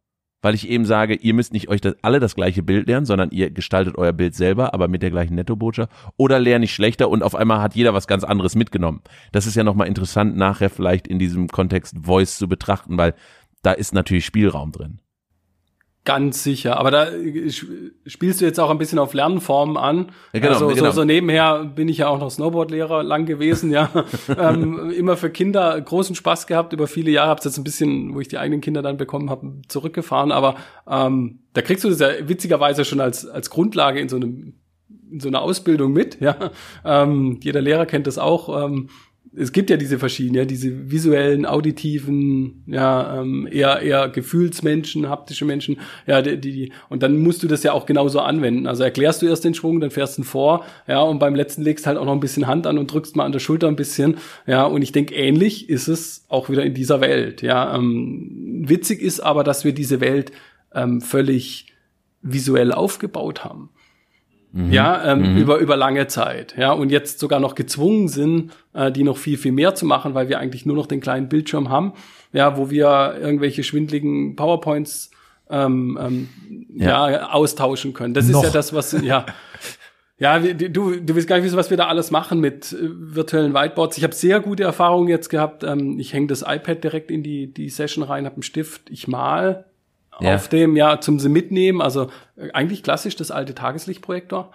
weil ich eben sage, ihr müsst nicht euch das, alle das gleiche Bild lernen, sondern ihr gestaltet euer Bild selber, aber mit der gleichen Nettobotschaft. Oder lerne ich schlechter und auf einmal hat jeder was ganz anderes mitgenommen. Das ist ja nochmal interessant, nachher vielleicht in diesem Kontext Voice zu betrachten, weil da ist natürlich Spielraum drin. Ganz sicher. Aber da äh, spielst du jetzt auch ein bisschen auf Lernformen an. Ja, genau, also, genau. So, so nebenher bin ich ja auch noch Snowboardlehrer lang gewesen, ja. ähm, immer für Kinder großen Spaß gehabt über viele Jahre. Hab's jetzt ein bisschen, wo ich die eigenen Kinder dann bekommen habe, zurückgefahren. Aber ähm, da kriegst du das ja witzigerweise schon als, als Grundlage in so einem in so einer Ausbildung mit, ja. Ähm, jeder Lehrer kennt das auch. Ähm, es gibt ja diese verschiedenen, ja, diese visuellen, auditiven, ja, ähm, eher eher Gefühlsmenschen, haptische Menschen, ja, die, die und dann musst du das ja auch genauso anwenden. Also erklärst du erst den Schwung, dann fährst du ihn vor, ja, und beim letzten legst halt auch noch ein bisschen Hand an und drückst mal an der Schulter ein bisschen, ja, und ich denke, ähnlich ist es auch wieder in dieser Welt, ja. Ähm, witzig ist aber, dass wir diese Welt ähm, völlig visuell aufgebaut haben. Mhm. Ja, ähm, mhm. über, über lange Zeit. Ja, und jetzt sogar noch gezwungen sind, äh, die noch viel, viel mehr zu machen, weil wir eigentlich nur noch den kleinen Bildschirm haben, ja, wo wir irgendwelche schwindligen PowerPoints ähm, ähm, ja. ja austauschen können. Das noch. ist ja das, was, ja. Ja, du, du willst gar nicht wissen, was wir da alles machen mit äh, virtuellen Whiteboards. Ich habe sehr gute Erfahrungen jetzt gehabt. Ähm, ich hänge das iPad direkt in die, die Session rein, habe einen Stift, ich mal ja. auf dem, ja, zum sie mitnehmen. Also äh, eigentlich klassisch das alte Tageslichtprojektor.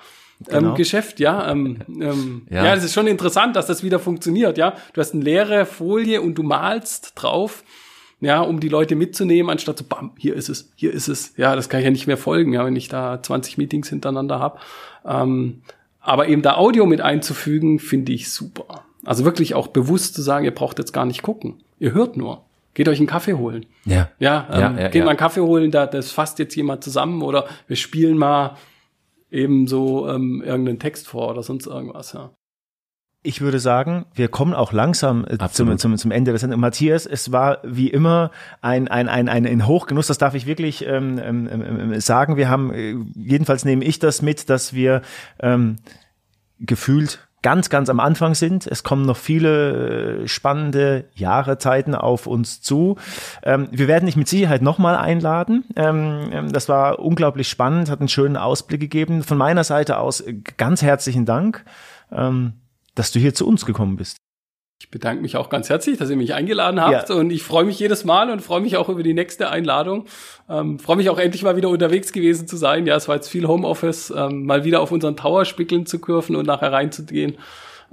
Ähm, genau. Ähm, Geschäft, ja. Ähm, ähm, ja. Ja, das ist schon interessant, dass das wieder funktioniert, ja. Du hast eine leere Folie und du malst drauf, ja, um die Leute mitzunehmen, anstatt so, bam, hier ist es, hier ist es. Ja, das kann ich ja nicht mehr folgen, ja, wenn ich da 20 Meetings hintereinander habe. Ähm, aber eben da Audio mit einzufügen, finde ich super. Also wirklich auch bewusst zu sagen, ihr braucht jetzt gar nicht gucken. Ihr hört nur. Geht euch einen Kaffee holen. Ja. Ja, ähm, ja, ja geht ja. mal einen Kaffee holen, da das fasst jetzt jemand zusammen oder wir spielen mal eben so ähm, irgendeinen Text vor oder sonst irgendwas, ja. Ich würde sagen, wir kommen auch langsam äh, zum, zum, zum Ende der Sendung. Matthias, es war wie immer ein, ein, ein, ein, ein Hochgenuss, das darf ich wirklich ähm, ähm, ähm, sagen. Wir haben, äh, jedenfalls nehme ich das mit, dass wir ähm, gefühlt ganz, ganz am Anfang sind. Es kommen noch viele äh, spannende Jahre, Zeiten auf uns zu. Ähm, wir werden dich mit Sicherheit nochmal einladen. Ähm, ähm, das war unglaublich spannend, hat einen schönen Ausblick gegeben. Von meiner Seite aus äh, ganz herzlichen Dank, ähm, dass du hier zu uns gekommen bist. Ich bedanke mich auch ganz herzlich, dass ihr mich eingeladen habt ja. und ich freue mich jedes Mal und freue mich auch über die nächste Einladung. Ähm, freue mich auch endlich mal wieder unterwegs gewesen zu sein. Ja, es war jetzt viel Homeoffice, ähm, mal wieder auf unseren Tower spickeln zu dürfen und nachher reinzugehen,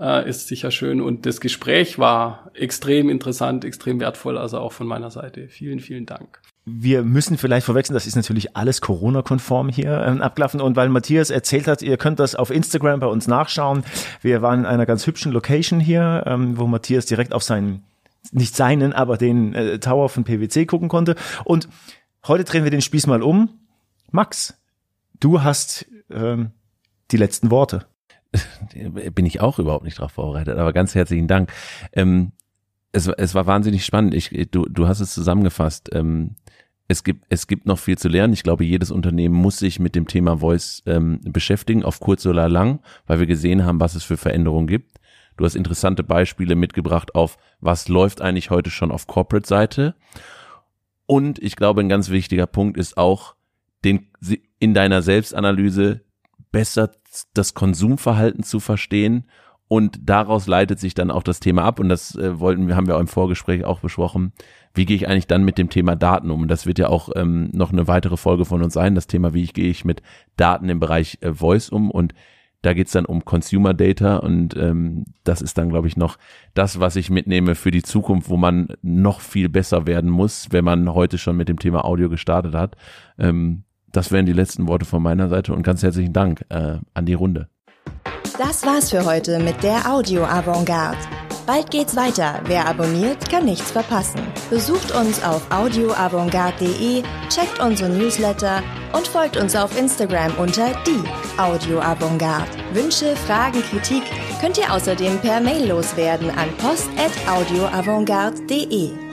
äh, ist sicher schön. Und das Gespräch war extrem interessant, extrem wertvoll, also auch von meiner Seite. Vielen, vielen Dank. Wir müssen vielleicht verwechseln, das ist natürlich alles Corona-konform hier ähm, abgelaufen. Und weil Matthias erzählt hat, ihr könnt das auf Instagram bei uns nachschauen. Wir waren in einer ganz hübschen Location hier, ähm, wo Matthias direkt auf seinen, nicht seinen, aber den äh, Tower von PwC gucken konnte. Und heute drehen wir den Spieß mal um. Max, du hast ähm, die letzten Worte. Bin ich auch überhaupt nicht drauf vorbereitet, aber ganz herzlichen Dank. Ähm, es, es war wahnsinnig spannend. Ich, du, du hast es zusammengefasst. Ähm, es gibt, es gibt noch viel zu lernen. Ich glaube, jedes Unternehmen muss sich mit dem Thema Voice ähm, beschäftigen, auf kurz oder lang, weil wir gesehen haben, was es für Veränderungen gibt. Du hast interessante Beispiele mitgebracht auf, was läuft eigentlich heute schon auf Corporate-Seite. Und ich glaube, ein ganz wichtiger Punkt ist auch, den, in deiner Selbstanalyse besser das Konsumverhalten zu verstehen und daraus leitet sich dann auch das Thema ab und das äh, wollten wir haben wir auch im Vorgespräch auch besprochen. Wie gehe ich eigentlich dann mit dem Thema Daten um? Und das wird ja auch ähm, noch eine weitere Folge von uns sein, das Thema, wie gehe ich mit Daten im Bereich äh, Voice um und da geht's dann um Consumer Data und ähm, das ist dann, glaube ich, noch das, was ich mitnehme für die Zukunft, wo man noch viel besser werden muss, wenn man heute schon mit dem Thema Audio gestartet hat. Ähm, das wären die letzten Worte von meiner Seite und ganz herzlichen Dank äh, an die Runde. Das war's für heute mit der Audio Avantgarde. Bald geht's weiter. Wer abonniert, kann nichts verpassen. Besucht uns auf audioavantgarde.de, checkt unsere Newsletter und folgt uns auf Instagram unter die Audio Avantgarde. Wünsche, Fragen, Kritik könnt ihr außerdem per Mail loswerden an post@audioavantgarde.de.